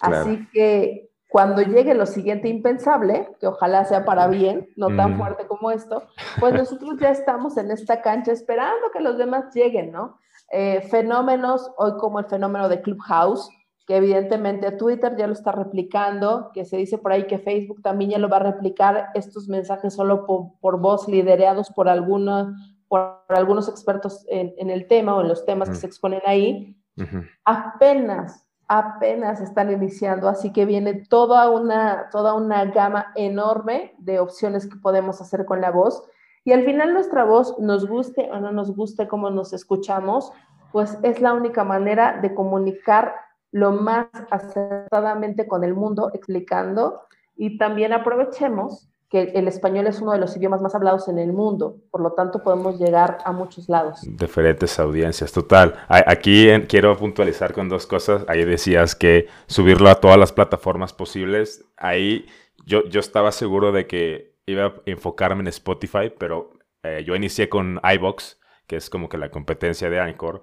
así que cuando llegue lo siguiente impensable, que ojalá sea para bien, no tan fuerte como esto, pues *laughs* nosotros ya estamos en esta cancha esperando que los demás lleguen, ¿no? Eh, fenómenos, hoy como el fenómeno de Clubhouse, que evidentemente Twitter ya lo está replicando, que se dice por ahí que Facebook también ya lo va a replicar, estos mensajes solo por, voz liderados por, algunos, por algunos expertos en, el tema o en los temas que se exponen ahí, apenas, apenas están iniciando, así que viene toda una, toda una gama enorme de opciones que podemos hacer con la voz. Y al final nuestra voz, nos guste o no nos guste cómo nos escuchamos, pues es la única manera de comunicar lo más acertadamente con el mundo, explicando. Y también aprovechemos que el español es uno de los idiomas más hablados en el mundo, por lo tanto podemos llegar a muchos lados. Diferentes audiencias, total. Aquí quiero puntualizar con dos cosas. Ahí decías que subirlo a todas las plataformas posibles. Ahí yo, yo estaba seguro de que iba a enfocarme en Spotify, pero eh, yo inicié con iBox, que es como que la competencia de Anchor.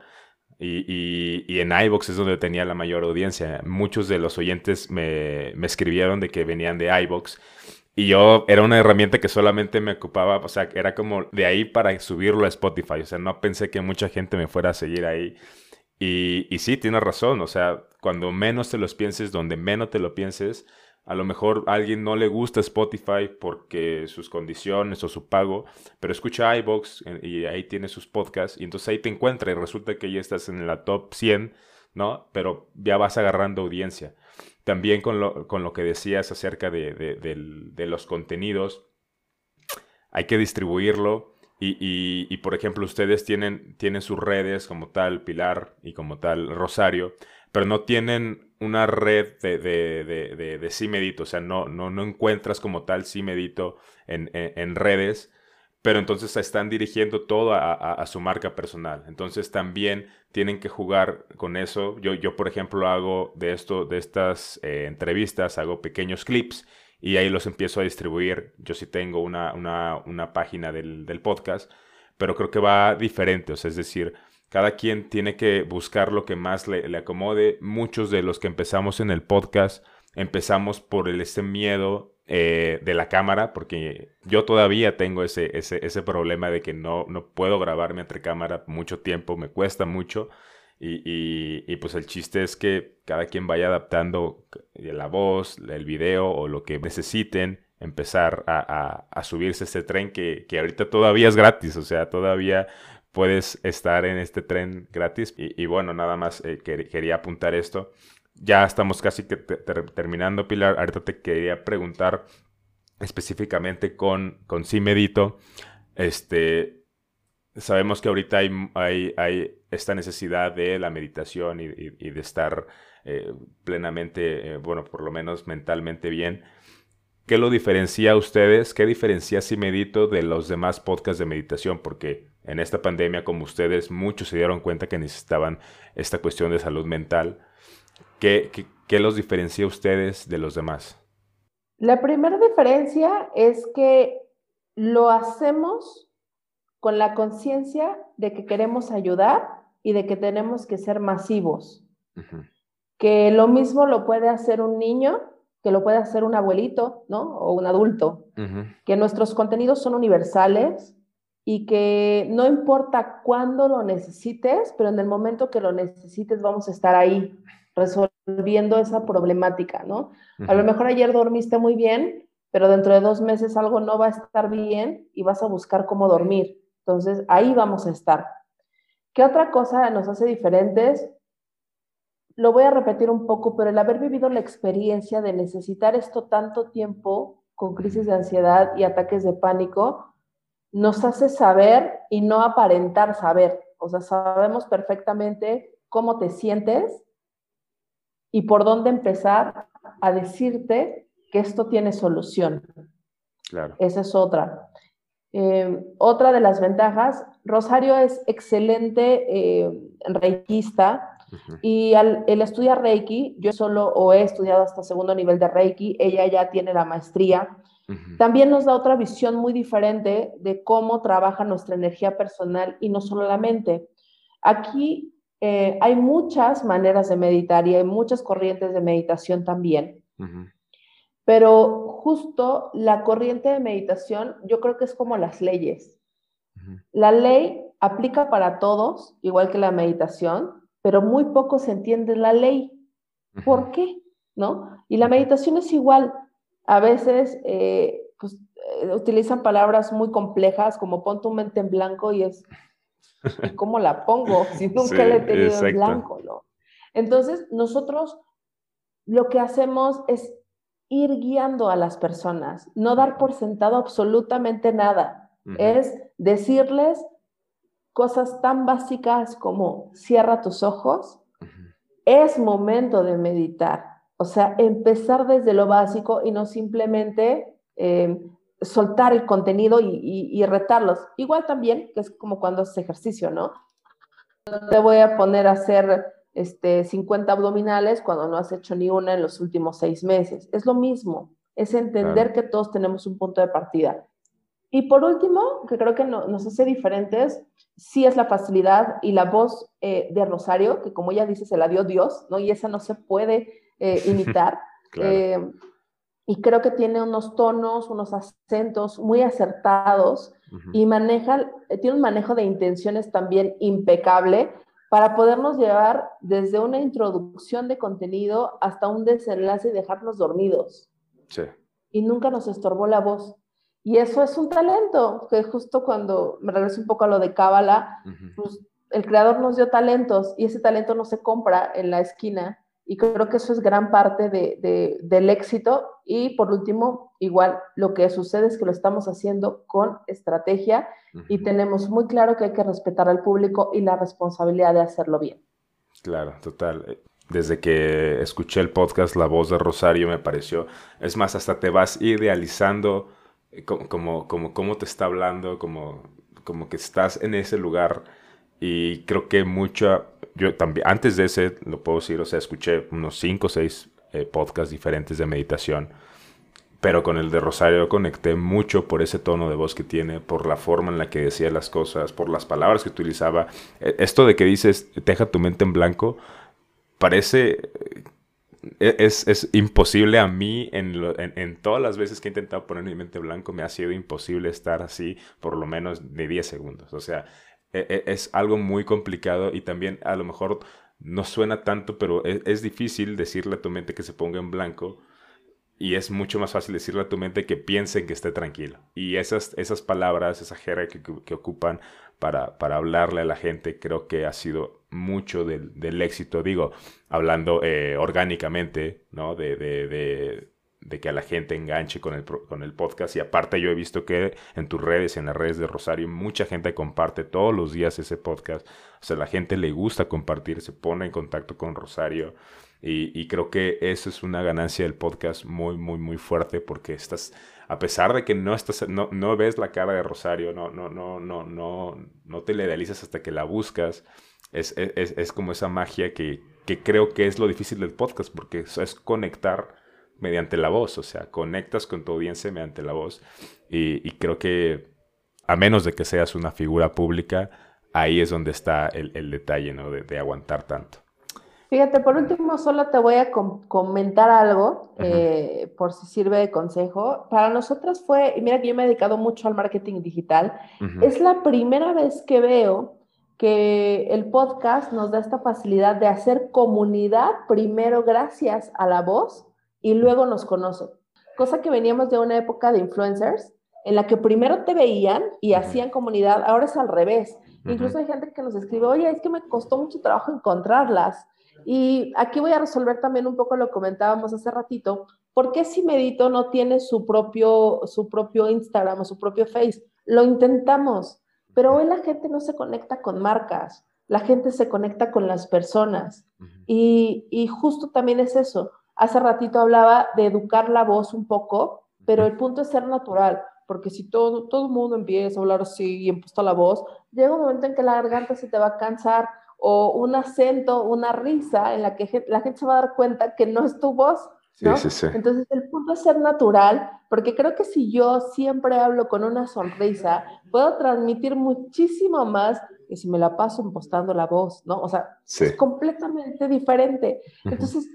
Y, y, en iBox es donde tenía la mayor audiencia. Muchos de los oyentes me, me escribieron de que venían de iBox y yo era una herramienta que solamente me ocupaba, o sea, era como de ahí para subirlo a Spotify. O sea, no pensé que mucha gente me fuera a seguir ahí. Y, y sí, tienes razón. O sea, cuando menos te los pienses, donde menos te lo pienses, a lo mejor a alguien no le gusta Spotify porque sus condiciones o su pago, pero escucha iBox y ahí tiene sus podcasts y entonces ahí te encuentra y resulta que ya estás en la top 100, ¿no? Pero ya vas agarrando audiencia. También con lo, con lo que decías acerca de, los contenidos, hay que distribuirlo. Y, por ejemplo, ustedes tienen, tienen sus redes como tal Pilar y como tal Rosario, pero no tienen una red de, de, de, sí medito, o sea, no, no, no encuentras como tal sí medito en, en redes pero entonces están dirigiendo todo a, su marca personal. Entonces también tienen que jugar con eso. Yo, yo por ejemplo, hago de, esto, de estas eh, entrevistas, hago pequeños clips y ahí los empiezo a distribuir. Yo sí tengo una, una, página del, podcast, pero creo que va diferente. O sea, es decir, cada quien tiene que buscar lo que más le, le acomode. Muchos de los que empezamos en el podcast empezamos por el, ese miedo eh, de la cámara, porque yo todavía tengo ese, ese, problema de que no, no puedo grabarme entre cámara mucho tiempo, me cuesta mucho. Y, pues el chiste es que cada quien vaya adaptando la voz, el video o lo que necesiten, empezar a, subirse a este tren que, ahorita todavía es gratis, o sea, todavía puedes estar en este tren gratis. Y, bueno, nada más eh, quería apuntar esto ya estamos casi que terminando, Pilar. Ahorita te quería preguntar específicamente con, con. Este, sabemos que ahorita hay, esta necesidad de la meditación y, de estar eh, plenamente, eh, bueno, por lo menos mentalmente bien. ¿Qué lo diferencia a ustedes? ¿Qué diferencia Si Medito de los demás podcasts de meditación? Porque en esta pandemia, como ustedes, muchos se dieron cuenta que necesitaban esta cuestión de salud mental ¿Qué, los diferencia a ustedes de los demás? La primera diferencia es que lo hacemos con la conciencia de que queremos ayudar y de que tenemos que ser masivos. Que lo mismo lo puede hacer un niño, que lo puede hacer un abuelito, ¿no? O un adulto. Que nuestros contenidos son universales y que no importa cuándo lo necesites, pero en el momento que lo necesites vamos a estar ahí resolviendo esa problemática, ¿no? A lo mejor ayer dormiste muy bien, pero dentro de dos meses algo no va a estar bien y vas a buscar cómo dormir. Entonces, ahí vamos a estar. ¿Qué otra cosa nos hace diferentes? Lo voy a repetir un poco, pero el haber vivido la experiencia de necesitar esto tanto tiempo con crisis de ansiedad y ataques de pánico, nos hace saber y no aparentar saber. O sea, sabemos perfectamente cómo te sientes y por dónde empezar a decirte que esto tiene solución. Claro. Esa es otra. Eh, otra de las ventajas, Rosario es excelente eh, reikista y al él estudia Reiki, yo solo o he estudiado hasta segundo nivel de Reiki, ella ya tiene la maestría. También nos da otra visión muy diferente de cómo trabaja nuestra energía personal y no solo la mente. Aquí eh, hay muchas maneras de meditar y hay muchas corrientes de meditación también. Pero justo la corriente de meditación yo creo que es como las leyes. La ley aplica para todos, igual que la meditación, pero muy poco se entiende la ley. ¿Por qué? ¿No? Y la meditación es igual. A veces eh, pues, eh, utilizan palabras muy complejas como pon tu mente en blanco y es cómo la pongo *laughs* si nunca la he tenido en blanco, no? Entonces, nosotros lo que hacemos es ir guiando a las personas, no dar por sentado absolutamente nada, es decirles cosas tan básicas como cierra tus ojos es momento de meditar. O sea, empezar desde lo básico y no simplemente eh, soltar el contenido y, retarlos. Igual también, que es como cuando haces ejercicio, ¿no? Te voy a poner a hacer este, 50 abdominales cuando no has hecho ni una en los últimos seis meses. Es lo mismo, es entender que todos tenemos un punto de partida. Y por último, que creo que nos hace diferentes, sí es la facilidad y la voz eh, de Rosario, que como ella dice, se la dio Dios, ¿no? Y esa no se puede eh, *laughs* imitar. Eh, y creo que tiene unos tonos, unos acentos muy acertados y maneja, tiene un manejo de intenciones también impecable para podernos llevar desde una introducción de contenido hasta un desenlace y dejarnos dormidos. Sí. Y nunca nos estorbó la voz. Y eso es un talento, que justo cuando me regreso un poco a lo de Cábala, pues el creador nos dio talentos y ese talento no se compra en la esquina. Y creo que eso es gran parte de, del éxito. Y por último, igual, lo que sucede es que lo estamos haciendo con estrategia y tenemos muy claro que hay que respetar al público y la responsabilidad de hacerlo bien. Claro, total. Desde que escuché el podcast La Voz de Rosario me pareció, es más, hasta te vas idealizando como, como, como, te está hablando, como, como que estás en ese lugar. Y creo que mucho, yo también, antes de ese, lo puedo decir, o sea, escuché unos 5 o 6 eh, podcasts diferentes de meditación, pero con el de Rosario conecté mucho por ese tono de voz que tiene, por la forma en la que decía las cosas, por las palabras que utilizaba. E, esto de que dices, deja tu mente en blanco, parece e, es, imposible a mí, en, todas las veces que he intentado poner mi mente blanco, me ha sido imposible estar así por lo menos de 10 segundos. O sea, es, algo muy complicado y también a lo mejor no suena tanto, pero es, difícil decirle a tu mente que se ponga en blanco y es mucho más fácil decirle a tu mente que piense que esté tranquilo. Y esas, esas palabras, esa jerga que, ocupan para, para, hablarle a la gente, creo que ha sido mucho del, del éxito, digo, hablando eh, orgánicamente, ¿no? De, de, de, de, que a la gente enganche con el, con el podcast. Y aparte yo he visto que en tus redes, en las redes de Rosario, mucha gente comparte todos los días ese podcast. O sea, la gente le gusta compartir, se pone en contacto con Rosario. Y, creo que eso es una ganancia del podcast muy, muy, muy fuerte porque estás, a pesar de que no estás, no, no ves la cara de Rosario, no, no, no, no, no, no te le idealizas hasta que la buscas. Es, es, es como esa magia que, que, creo que es lo difícil del podcast porque es, conectar mediante la voz, o sea, conectas con tu audiencia mediante la voz y, y creo que a menos de que seas una figura pública, ahí es donde está el, el detalle, ¿no? De, de aguantar tanto. Fíjate, por último, solo te voy a comentar algo, eh, por si sirve de consejo. Para nosotras fue, y mira que yo me he dedicado mucho al marketing digital, es la primera vez que veo que el podcast nos da esta facilidad de hacer comunidad primero gracias a la voz y luego nos conoce. Cosa que veníamos de una época de influencers en la que primero te veían y hacían comunidad, ahora es al revés. Incluso hay gente que nos escribe, oye, es que me costó mucho trabajo encontrarlas y aquí voy a resolver también un poco lo que comentábamos hace ratito. ¿Por qué si Medito no tiene su propio, su propio Instagram o su propio Face? Lo intentamos, pero hoy la gente no se conecta con marcas, la gente se conecta con las personas. y, y justo también es eso. Hace ratito hablaba de educar la voz un poco, pero el punto es ser natural porque si todo, todo el mundo empieza a hablar así y impuesta la voz, llega un momento en que la garganta se te va a cansar o un acento, una risa en la que la gente se va a dar cuenta que no es tu voz. ¿no? Sí, sí, sí. Entonces el punto es ser natural, porque creo que si yo siempre hablo con una sonrisa, puedo transmitir muchísimo más que si me la paso impostando la voz, ¿no? O sea, es completamente diferente. Entonces,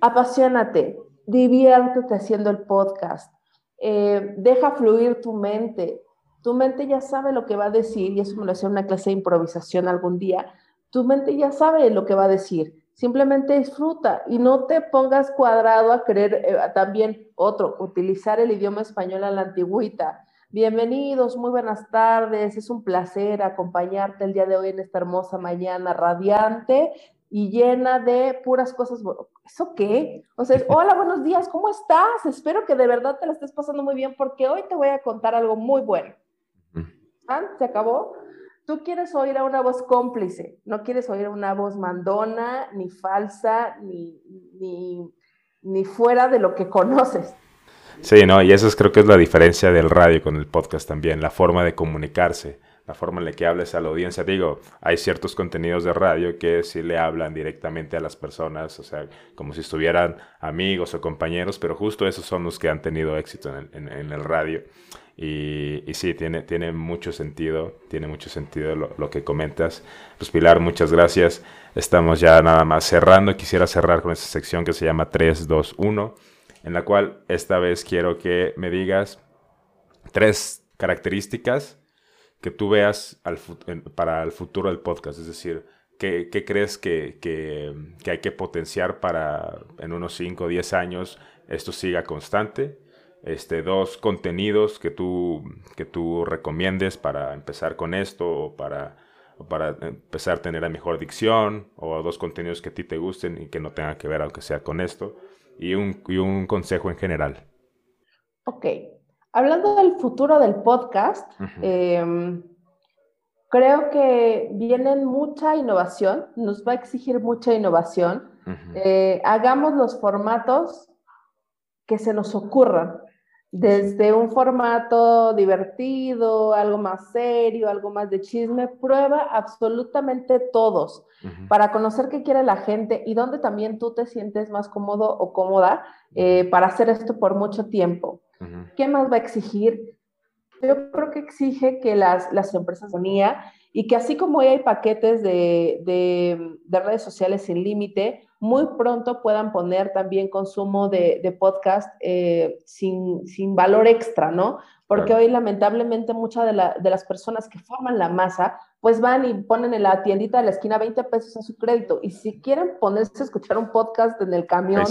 apasionate, diviértete haciendo el podcast, eh, deja fluir tu mente. Tu mente ya sabe lo que va a decir, y eso me lo hacía una clase de improvisación algún día tu mente ya sabe lo que va a decir. Simplemente disfruta y no te pongas cuadrado a querer eh, también otro, utilizar el idioma español a la antigüita. Bienvenidos, muy buenas tardes. Es un placer acompañarte el día de hoy en esta hermosa mañana radiante y llena de puras cosas. ¿Eso qué? O sea, hola, buenos días, ¿cómo estás? Espero que de verdad te la estés pasando muy bien porque hoy te voy a contar algo muy bueno. ¿Ah? ¿Se acabó? tú quieres oír a una voz cómplice, no quieres oír una voz mandona, ni falsa, ni, ni, ni fuera de lo que conoces. Sí, no, y eso es, creo que es la diferencia del radio con el podcast también, la forma de comunicarse, la forma en la que hables a la audiencia. Digo, hay ciertos contenidos de radio que sí le hablan directamente a las personas, o sea, como si estuvieran amigos o compañeros, pero justo esos son los que han tenido éxito en, el radio. Y, sí, tiene, tiene mucho sentido, tiene mucho sentido lo, lo, que comentas. Pues Pilar, muchas gracias. Estamos ya nada más cerrando. Quisiera cerrar con esta sección que se llama 3, 2, 1 en la cual esta vez quiero que me digas tres características que tú veas para el futuro del podcast. Es decir, ¿qué, crees que, hay que potenciar para en unos 5 o 10 años esto siga constante? Este, dos contenidos que tú, que tú recomiendes para empezar con esto o para, para empezar a tener la mejor dicción o dos contenidos que a ti te gusten y que no tengan que ver aunque sea con esto y un, y un consejo en general. Ok. Hablando del futuro del podcast, em, creo que viene mucha innovación, nos va a exigir mucha innovación. Eh, hagamos los formatos que se nos ocurran desde un formato divertido, algo más serio, algo más de chisme, prueba absolutamente todos para conocer qué quiere la gente y dónde también tú te sientes más cómodo o cómoda eh, para hacer esto por mucho tiempo. ¿Qué más va a exigir? Yo creo que exige que las, las empresas unía y que así como hoy hay paquetes de, de redes sociales sin límite, muy pronto puedan poner también consumo de, podcast eh, sin, valor extra, ¿no? Porque hoy lamentablemente muchas de, las personas que forman la masa, pues van y ponen en la tiendita de la esquina 20 pesos a su crédito. Y si quieren ponerse a escuchar un podcast en el camión,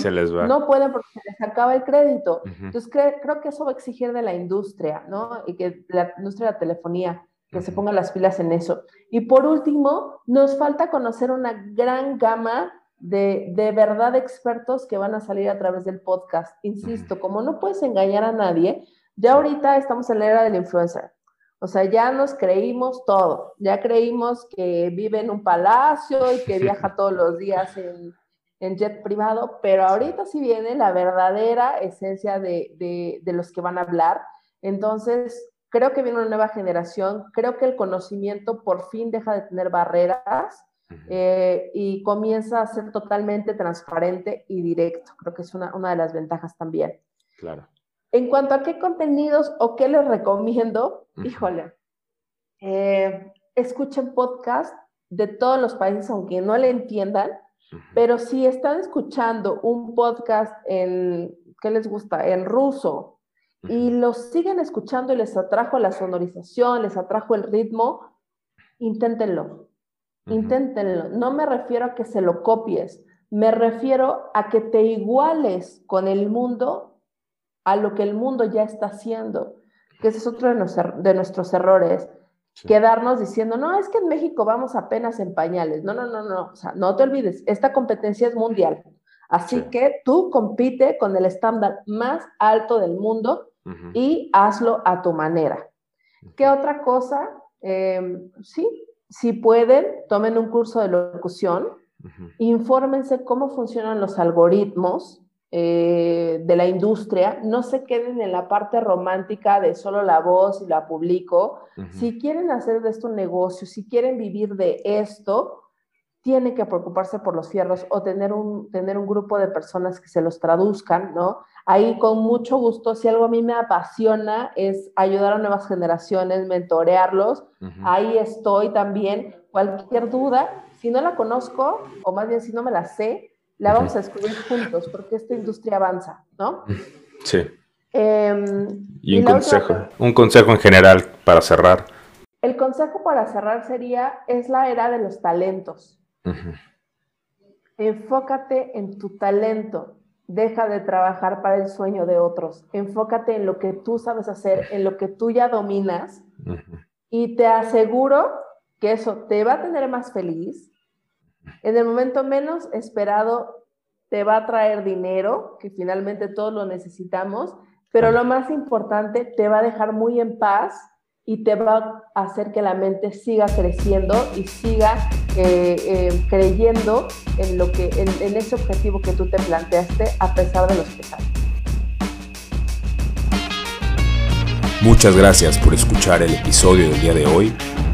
no pueden porque se les acaba el crédito. Entonces creo que eso va a exigir de la industria, ¿no? Y que la industria de la telefonía que se pongan las pilas en eso. Y por último, nos falta conocer una gran gama de, de, verdad expertos que van a salir a través del podcast. Insisto, como no puedes engañar a nadie, ya ahorita estamos en la era del influencer. O sea, ya nos creímos todo, ya creímos que vive en un palacio y que viaja *laughs* todos los días en, en jet privado, pero ahorita sí viene la verdadera esencia de, de, de los que van a hablar. Entonces, creo que viene una nueva generación, creo que el conocimiento por fin deja de tener barreras eh, y comienza a ser totalmente transparente y directo. Creo que es una, una de las ventajas también. Claro. En cuanto a qué contenidos o qué les recomiendo, híjole, eh, escuchen podcast de todos los países, aunque no le entiendan, pero si están escuchando un podcast en, ¿qué les gusta? En ruso, y los siguen escuchando y les atrajo la sonorización, les atrajo el ritmo, inténtenlo. Inténtenlo. No me refiero a que se lo copies, me refiero a que te iguales con el mundo a lo que el mundo ya está haciendo, que ese es otro de, nuestros errores. Quedarnos diciendo, no, es que en México vamos apenas en pañales. No, no, no, no. O sea, no te olvides, esta competencia es mundial. Así que tú compite con el estándar más alto del mundo y hazlo a tu manera. ¿Qué otra cosa? Em, sí, si pueden, tomen un curso de locución, infórmense cómo funcionan los algoritmos eh, de la industria, no se queden en la parte romántica de solo la voz y la publico. Si quieren hacer de esto un negocio, si quieren vivir de esto, tienen que preocuparse por los fierros o tener un, tener un grupo de personas que se los traduzcan, ¿no? Ahí con mucho gusto, si algo a mí me apasiona es ayudar a nuevas generaciones, mentorearlos, ahí estoy también. Cualquier duda, si no la conozco, o más bien si no me la sé, la vamos a descubrir juntos, porque esta industria avanza, ¿no? Sí. Em, y, un consejo, un consejo en general para cerrar. El consejo para cerrar sería, es la era de los talentos. Enfócate en tu talento. Deja de trabajar para el sueño de otros. Enfócate en lo que tú sabes hacer, en lo que tú ya dominas. Y te aseguro que eso te va a tener más feliz. En el momento menos esperado, te va a traer dinero, que finalmente todos lo necesitamos. Pero lo más importante, te va a dejar muy en paz y te va a hacer que la mente siga creciendo y siga eh, eh, creyendo en, lo que, en, ese objetivo que tú te planteaste a pesar de los pesares. Muchas gracias por escuchar el episodio del día de hoy.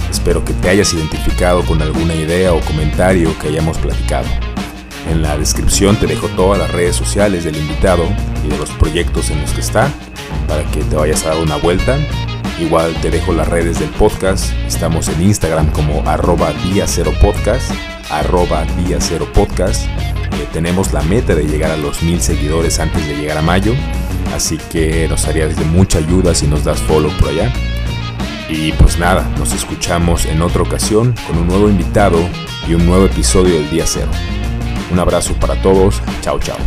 Espero que te hayas identificado con alguna idea o comentario que hayamos platicado. En la descripción te dejo todas las redes sociales del invitado y de los proyectos en los que está para que te vayas a dar una vuelta Igual te dejo las redes del podcast. Estamos en Instagram como arroba día cero podcast, arroba día cero podcast. Eh, tenemos la meta de llegar a los mil seguidores antes de llegar a mayo. Así que nos haría de mucha ayuda si nos das follow por allá. Y pues nada, nos escuchamos en otra ocasión con un nuevo invitado y un nuevo episodio del día cero. Un abrazo para todos. Chao, chao.